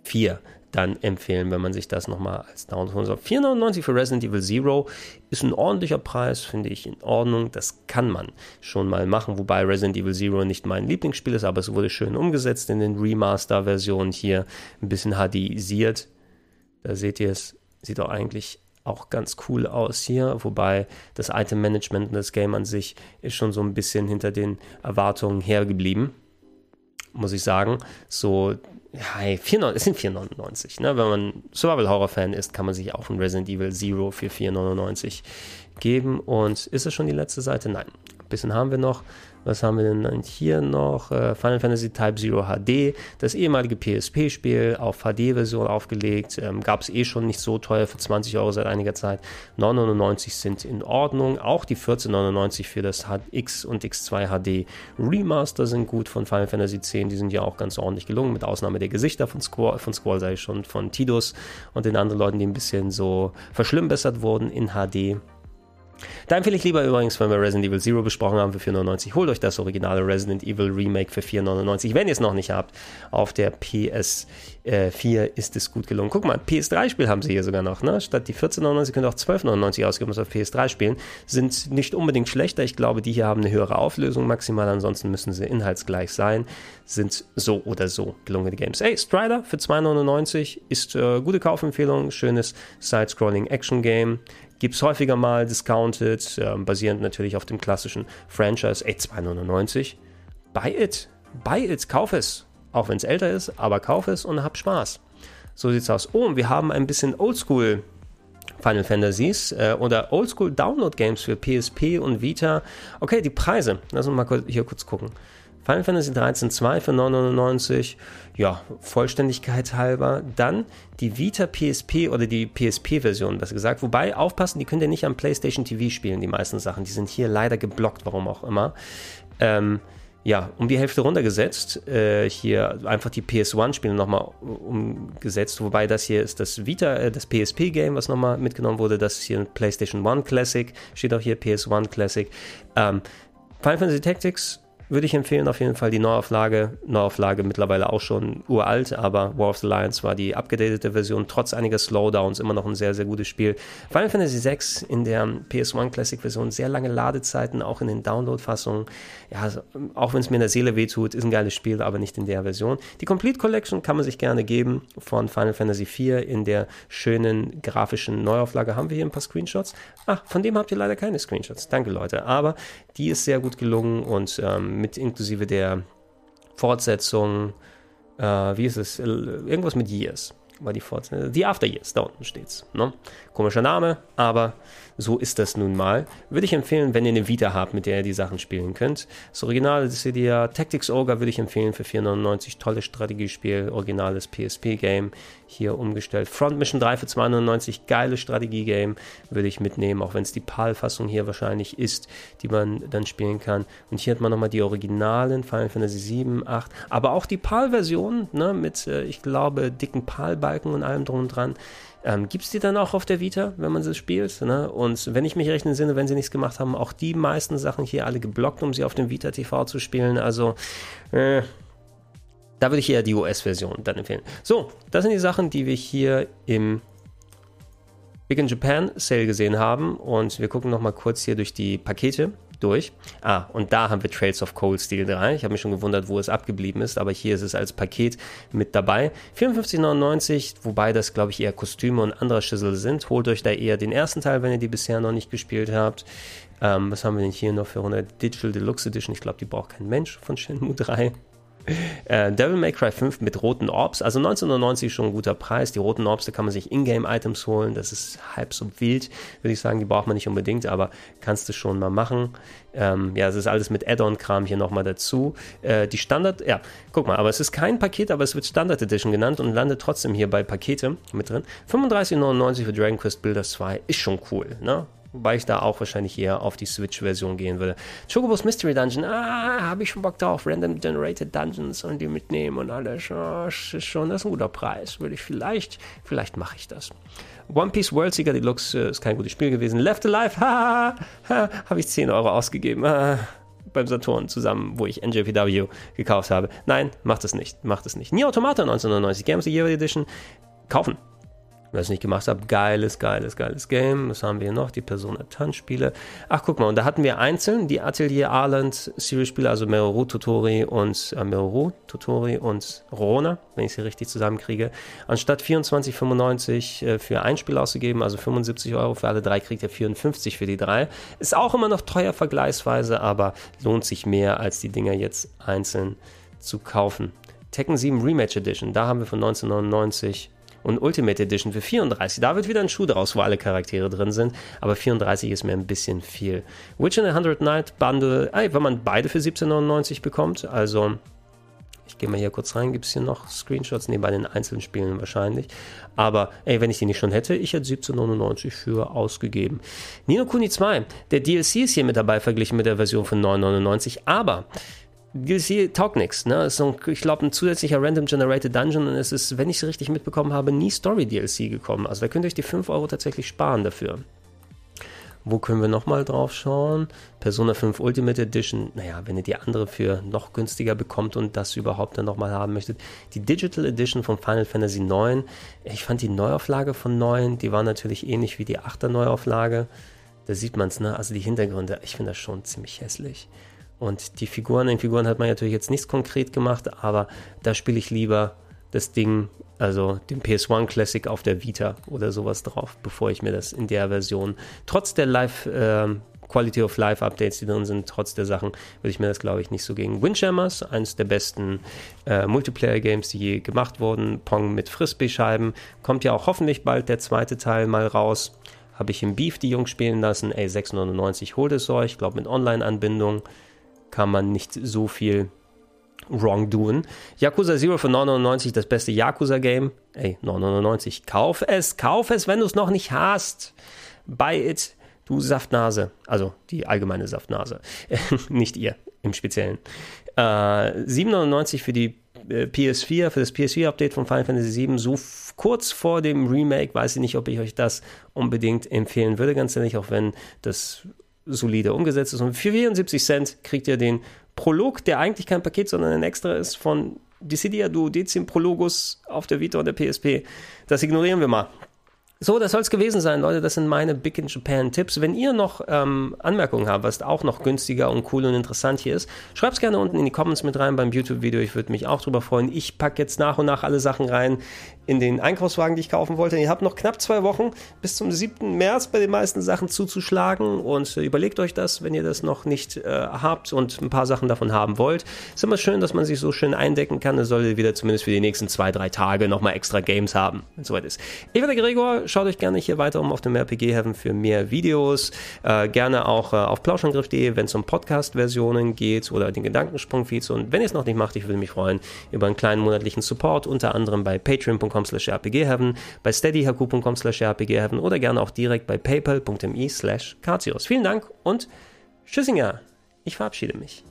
4 dann empfehlen, wenn man sich das nochmal als Download holen soll. 4,99 für Resident Evil Zero ist ein ordentlicher Preis, finde ich in Ordnung. Das kann man schon mal machen, wobei Resident Evil Zero nicht mein Lieblingsspiel ist, aber es wurde schön umgesetzt in den Remaster-Versionen hier, ein bisschen HDisiert. Da seht ihr es, sieht doch eigentlich auch ganz cool aus hier, wobei das Item-Management und das Game an sich ist schon so ein bisschen hinter den Erwartungen hergeblieben, muss ich sagen. So, ja, 4, es sind 4,99. Ne? Wenn man Survival-Horror-Fan ist, kann man sich auch ein Resident Evil Zero für 4,99 geben. Und ist es schon die letzte Seite? Nein. Ein bisschen haben wir noch. Was haben wir denn hier noch? Äh, Final Fantasy Type Zero HD, das ehemalige PSP-Spiel auf HD-Version aufgelegt. Ähm, Gab es eh schon nicht so teuer für 20 Euro seit einiger Zeit. 9,99 sind in Ordnung. Auch die 14,99 für das X und X2 HD Remaster sind gut von Final Fantasy X. Die sind ja auch ganz ordentlich gelungen, mit Ausnahme der Gesichter von Squall, von Squall sei schon, von Tidus und den anderen Leuten, die ein bisschen so verschlimmbessert wurden in HD. Da empfehle ich lieber übrigens, wenn wir Resident Evil Zero besprochen haben für 4,99, holt euch das originale Resident Evil Remake für 4,99. Wenn ihr es noch nicht habt, auf der PS4 ist es gut gelungen. Guck mal, PS3-Spiel haben sie hier sogar noch. Ne? Statt die 14,99 könnt ihr auch 12,99 ausgeben, was auf PS3 spielen. Sind nicht unbedingt schlechter. Ich glaube, die hier haben eine höhere Auflösung maximal. Ansonsten müssen sie inhaltsgleich sein. Sind so oder so gelungene Games. Ey, Strider für 2,99 ist äh, gute Kaufempfehlung. Schönes Side-Scrolling-Action-Game gibt es häufiger mal discounted, äh, basierend natürlich auf dem klassischen Franchise. Ey, 2,99. Buy it. Buy it. Kauf es. Auch wenn es älter ist, aber kauf es und hab Spaß. So sieht's aus. Oh, und wir haben ein bisschen Oldschool Final Fantasies äh, oder Oldschool Download Games für PSP und Vita. Okay, die Preise. Lass uns mal hier kurz gucken. Final Fantasy 13 2 für 9,99. Ja, Vollständigkeit halber. Dann die Vita PSP oder die PSP-Version, besser gesagt. Wobei, aufpassen, die könnt ihr nicht am PlayStation TV spielen, die meisten Sachen. Die sind hier leider geblockt, warum auch immer. Ähm, ja, um die Hälfte runtergesetzt. Äh, hier einfach die PS1-Spiele nochmal umgesetzt. Wobei das hier ist das Vita, äh, das PSP-Game, was nochmal mitgenommen wurde. Das ist hier ein PlayStation 1 Classic. Steht auch hier PS1 Classic. Ähm, Final Fantasy Tactics würde ich empfehlen, auf jeden Fall die Neuauflage. Neuauflage mittlerweile auch schon uralt, aber War of the Lions war die abgedatete Version, trotz einiger Slowdowns immer noch ein sehr, sehr gutes Spiel. Final Fantasy VI in der PS1 Classic Version, sehr lange Ladezeiten, auch in den Download-Fassungen. Ja, auch wenn es mir in der Seele wehtut, ist ein geiles Spiel, aber nicht in der Version. Die Complete Collection kann man sich gerne geben von Final Fantasy IV in der schönen grafischen Neuauflage. Haben wir hier ein paar Screenshots? Ach, von dem habt ihr leider keine Screenshots. Danke, Leute. Aber die ist sehr gut gelungen und ähm, mit inklusive der Fortsetzung, äh, wie ist es? Irgendwas mit Years war die Fortsetzung. The After Years, da unten steht's. Ne? Komischer Name, aber so ist das nun mal. Würde ich empfehlen, wenn ihr eine Vita habt, mit der ihr die Sachen spielen könnt. Das Original, seht ihr, Tactics Ogre würde ich empfehlen für 4,99. Tolles Strategiespiel, originales PSP-Game. Hier umgestellt. Front Mission 3 für 2,99. Geiles Strategie-Game. Würde ich mitnehmen, auch wenn es die PAL-Fassung hier wahrscheinlich ist, die man dann spielen kann. Und hier hat man nochmal die Originalen, Final Fantasy 7, 8. Aber auch die PAL-Version, ne, mit, äh, ich glaube, dicken PAL-Balken und allem drum und dran. Ähm, Gibt es die dann auch auf der Vita, wenn man sie spielt? Ne? Und wenn ich mich recht entsinne, wenn sie nichts gemacht haben, auch die meisten Sachen hier alle geblockt, um sie auf dem Vita TV zu spielen. Also, äh, da würde ich eher die US-Version dann empfehlen. So, das sind die Sachen, die wir hier im Big in Japan Sale gesehen haben. Und wir gucken nochmal kurz hier durch die Pakete durch. Ah, und da haben wir Trails of Cold Steel 3. Ich habe mich schon gewundert, wo es abgeblieben ist, aber hier ist es als Paket mit dabei. 54,99, wobei das, glaube ich, eher Kostüme und anderer Schüssel sind. Holt euch da eher den ersten Teil, wenn ihr die bisher noch nicht gespielt habt. Ähm, was haben wir denn hier noch für 100 Digital Deluxe Edition? Ich glaube, die braucht kein Mensch von Shenmue 3. Äh, Devil May Cry 5 mit roten Orbs, also 1990 schon ein guter Preis. Die roten Orbs, da kann man sich Ingame-Items holen. Das ist halb so wild, würde ich sagen. Die braucht man nicht unbedingt, aber kannst du schon mal machen. Ähm, ja, es ist alles mit Add-on-Kram hier nochmal dazu. Äh, die Standard, ja, guck mal, aber es ist kein Paket, aber es wird Standard Edition genannt und landet trotzdem hier bei Pakete mit drin. 35,99 für Dragon Quest Builders 2 ist schon cool, ne? Wobei ich da auch wahrscheinlich eher auf die Switch-Version gehen würde. Chocobos Mystery Dungeon, ah, habe ich schon Bock drauf. Random Generated Dungeons und die mitnehmen und alles. Oh, ist schon, das ist ein guter Preis. Würde ich vielleicht, vielleicht mache ich das. One Piece World Seeker Deluxe äh, ist kein gutes Spiel gewesen. Left Alive, ha, ha, habe ich 10 Euro ausgegeben. Ah, beim Saturn zusammen, wo ich NJPW gekauft habe. Nein, macht es nicht, macht es nicht. Nie Automata 1999, Games of the Year Edition, kaufen. Wer es nicht gemacht hat, geiles, geiles, geiles Game. Was haben wir hier noch? Die Persona Tanzspiele. Ach, guck mal, und da hatten wir einzeln die Atelier Arland Series Spiele, also Meroru Tutori und äh, Meroru Tutori und Rona, wenn ich sie richtig zusammenkriege. Anstatt 24,95 äh, für ein Spiel auszugeben, also 75 Euro für alle drei, kriegt er 54 für die drei. Ist auch immer noch teuer vergleichsweise, aber lohnt sich mehr, als die Dinger jetzt einzeln zu kaufen. Tekken 7 Rematch Edition, da haben wir von 1999 und Ultimate Edition für 34. Da wird wieder ein Schuh draus, wo alle Charaktere drin sind, aber 34 ist mir ein bisschen viel. Witcher 100 Night Bundle, ey, wenn man beide für 17,99 bekommt, also ich gehe mal hier kurz rein, gibt es hier noch Screenshots? Ne, bei den einzelnen Spielen wahrscheinlich. Aber ey, wenn ich die nicht schon hätte, ich hätte 17,99 für ausgegeben. Nino Kuni 2, der DLC ist hier mit dabei verglichen mit der Version von 9,99, aber DLC taugt nichts. Ne? Ist so ich glaube, ein zusätzlicher Random Generated Dungeon und es ist, wenn ich es richtig mitbekommen habe, nie Story DLC gekommen. Also da könnt ihr euch die 5 Euro tatsächlich sparen dafür. Wo können wir nochmal drauf schauen? Persona 5 Ultimate Edition. Naja, wenn ihr die andere für noch günstiger bekommt und das überhaupt dann nochmal haben möchtet. Die Digital Edition von Final Fantasy 9. Ich fand die Neuauflage von 9, die war natürlich ähnlich wie die 8er Neuauflage. Da sieht man es, ne? Also die Hintergründe, ich finde das schon ziemlich hässlich. Und die Figuren, in den Figuren hat man natürlich jetzt nichts konkret gemacht, aber da spiele ich lieber das Ding, also den PS1 Classic auf der Vita oder sowas drauf, bevor ich mir das in der Version, trotz der Live, äh, Quality of Life Updates, die drin sind, trotz der Sachen, würde ich mir das, glaube ich, nicht so gegen. Windjammers, eines der besten äh, Multiplayer-Games, die je gemacht wurden. Pong mit Frisbee-Scheiben. Kommt ja auch hoffentlich bald der zweite Teil mal raus. Habe ich im Beef die Jungs spielen lassen. Ey, 6,99 holt es euch. Ich glaube, mit Online-Anbindung kann man nicht so viel wrongdoen. Yakuza Zero für 9,99 das beste Yakuza-Game. Ey, 9,99. Kauf es, kauf es, wenn du es noch nicht hast. Buy it, du Saftnase. Also die allgemeine Saftnase. nicht ihr im Speziellen. Äh, 7,99 für die äh, PS4, für das PS4-Update von Final Fantasy VII, so kurz vor dem Remake, weiß ich nicht, ob ich euch das unbedingt empfehlen würde, ganz ehrlich, auch wenn das solide umgesetzt ist. Und für 74 Cent kriegt ihr den Prolog, der eigentlich kein Paket, sondern ein Extra ist von Dissidia Duodecim Prologus auf der Vita und der PSP. Das ignorieren wir mal. So, das soll es gewesen sein, Leute. Das sind meine Big in Japan Tipps. Wenn ihr noch ähm, Anmerkungen habt, was auch noch günstiger und cool und interessant hier ist, schreibt es gerne unten in die Comments mit rein beim YouTube-Video. Ich würde mich auch drüber freuen. Ich packe jetzt nach und nach alle Sachen rein in den Einkaufswagen, die ich kaufen wollte. Ihr habt noch knapp zwei Wochen bis zum 7. März bei den meisten Sachen zuzuschlagen und äh, überlegt euch das, wenn ihr das noch nicht äh, habt und ein paar Sachen davon haben wollt. Ist immer schön, dass man sich so schön eindecken kann. Es sollte wieder zumindest für die nächsten zwei, drei Tage nochmal extra Games haben, wenn es soweit ist. Ich bin der Gregor schaut euch gerne hier weiter um auf dem RPG Heaven für mehr Videos. Äh, gerne auch äh, auf plauschangriff.de, wenn es um Podcast-Versionen geht oder den Gedankensprung-Feeds. Und wenn ihr es noch nicht macht, ich würde mich freuen über einen kleinen monatlichen Support, unter anderem bei patreon.com slash rpgheaven, bei steadyhq.com slash rpgheaven oder gerne auch direkt bei paypal.me slash Vielen Dank und Tschüssinger. Ich verabschiede mich.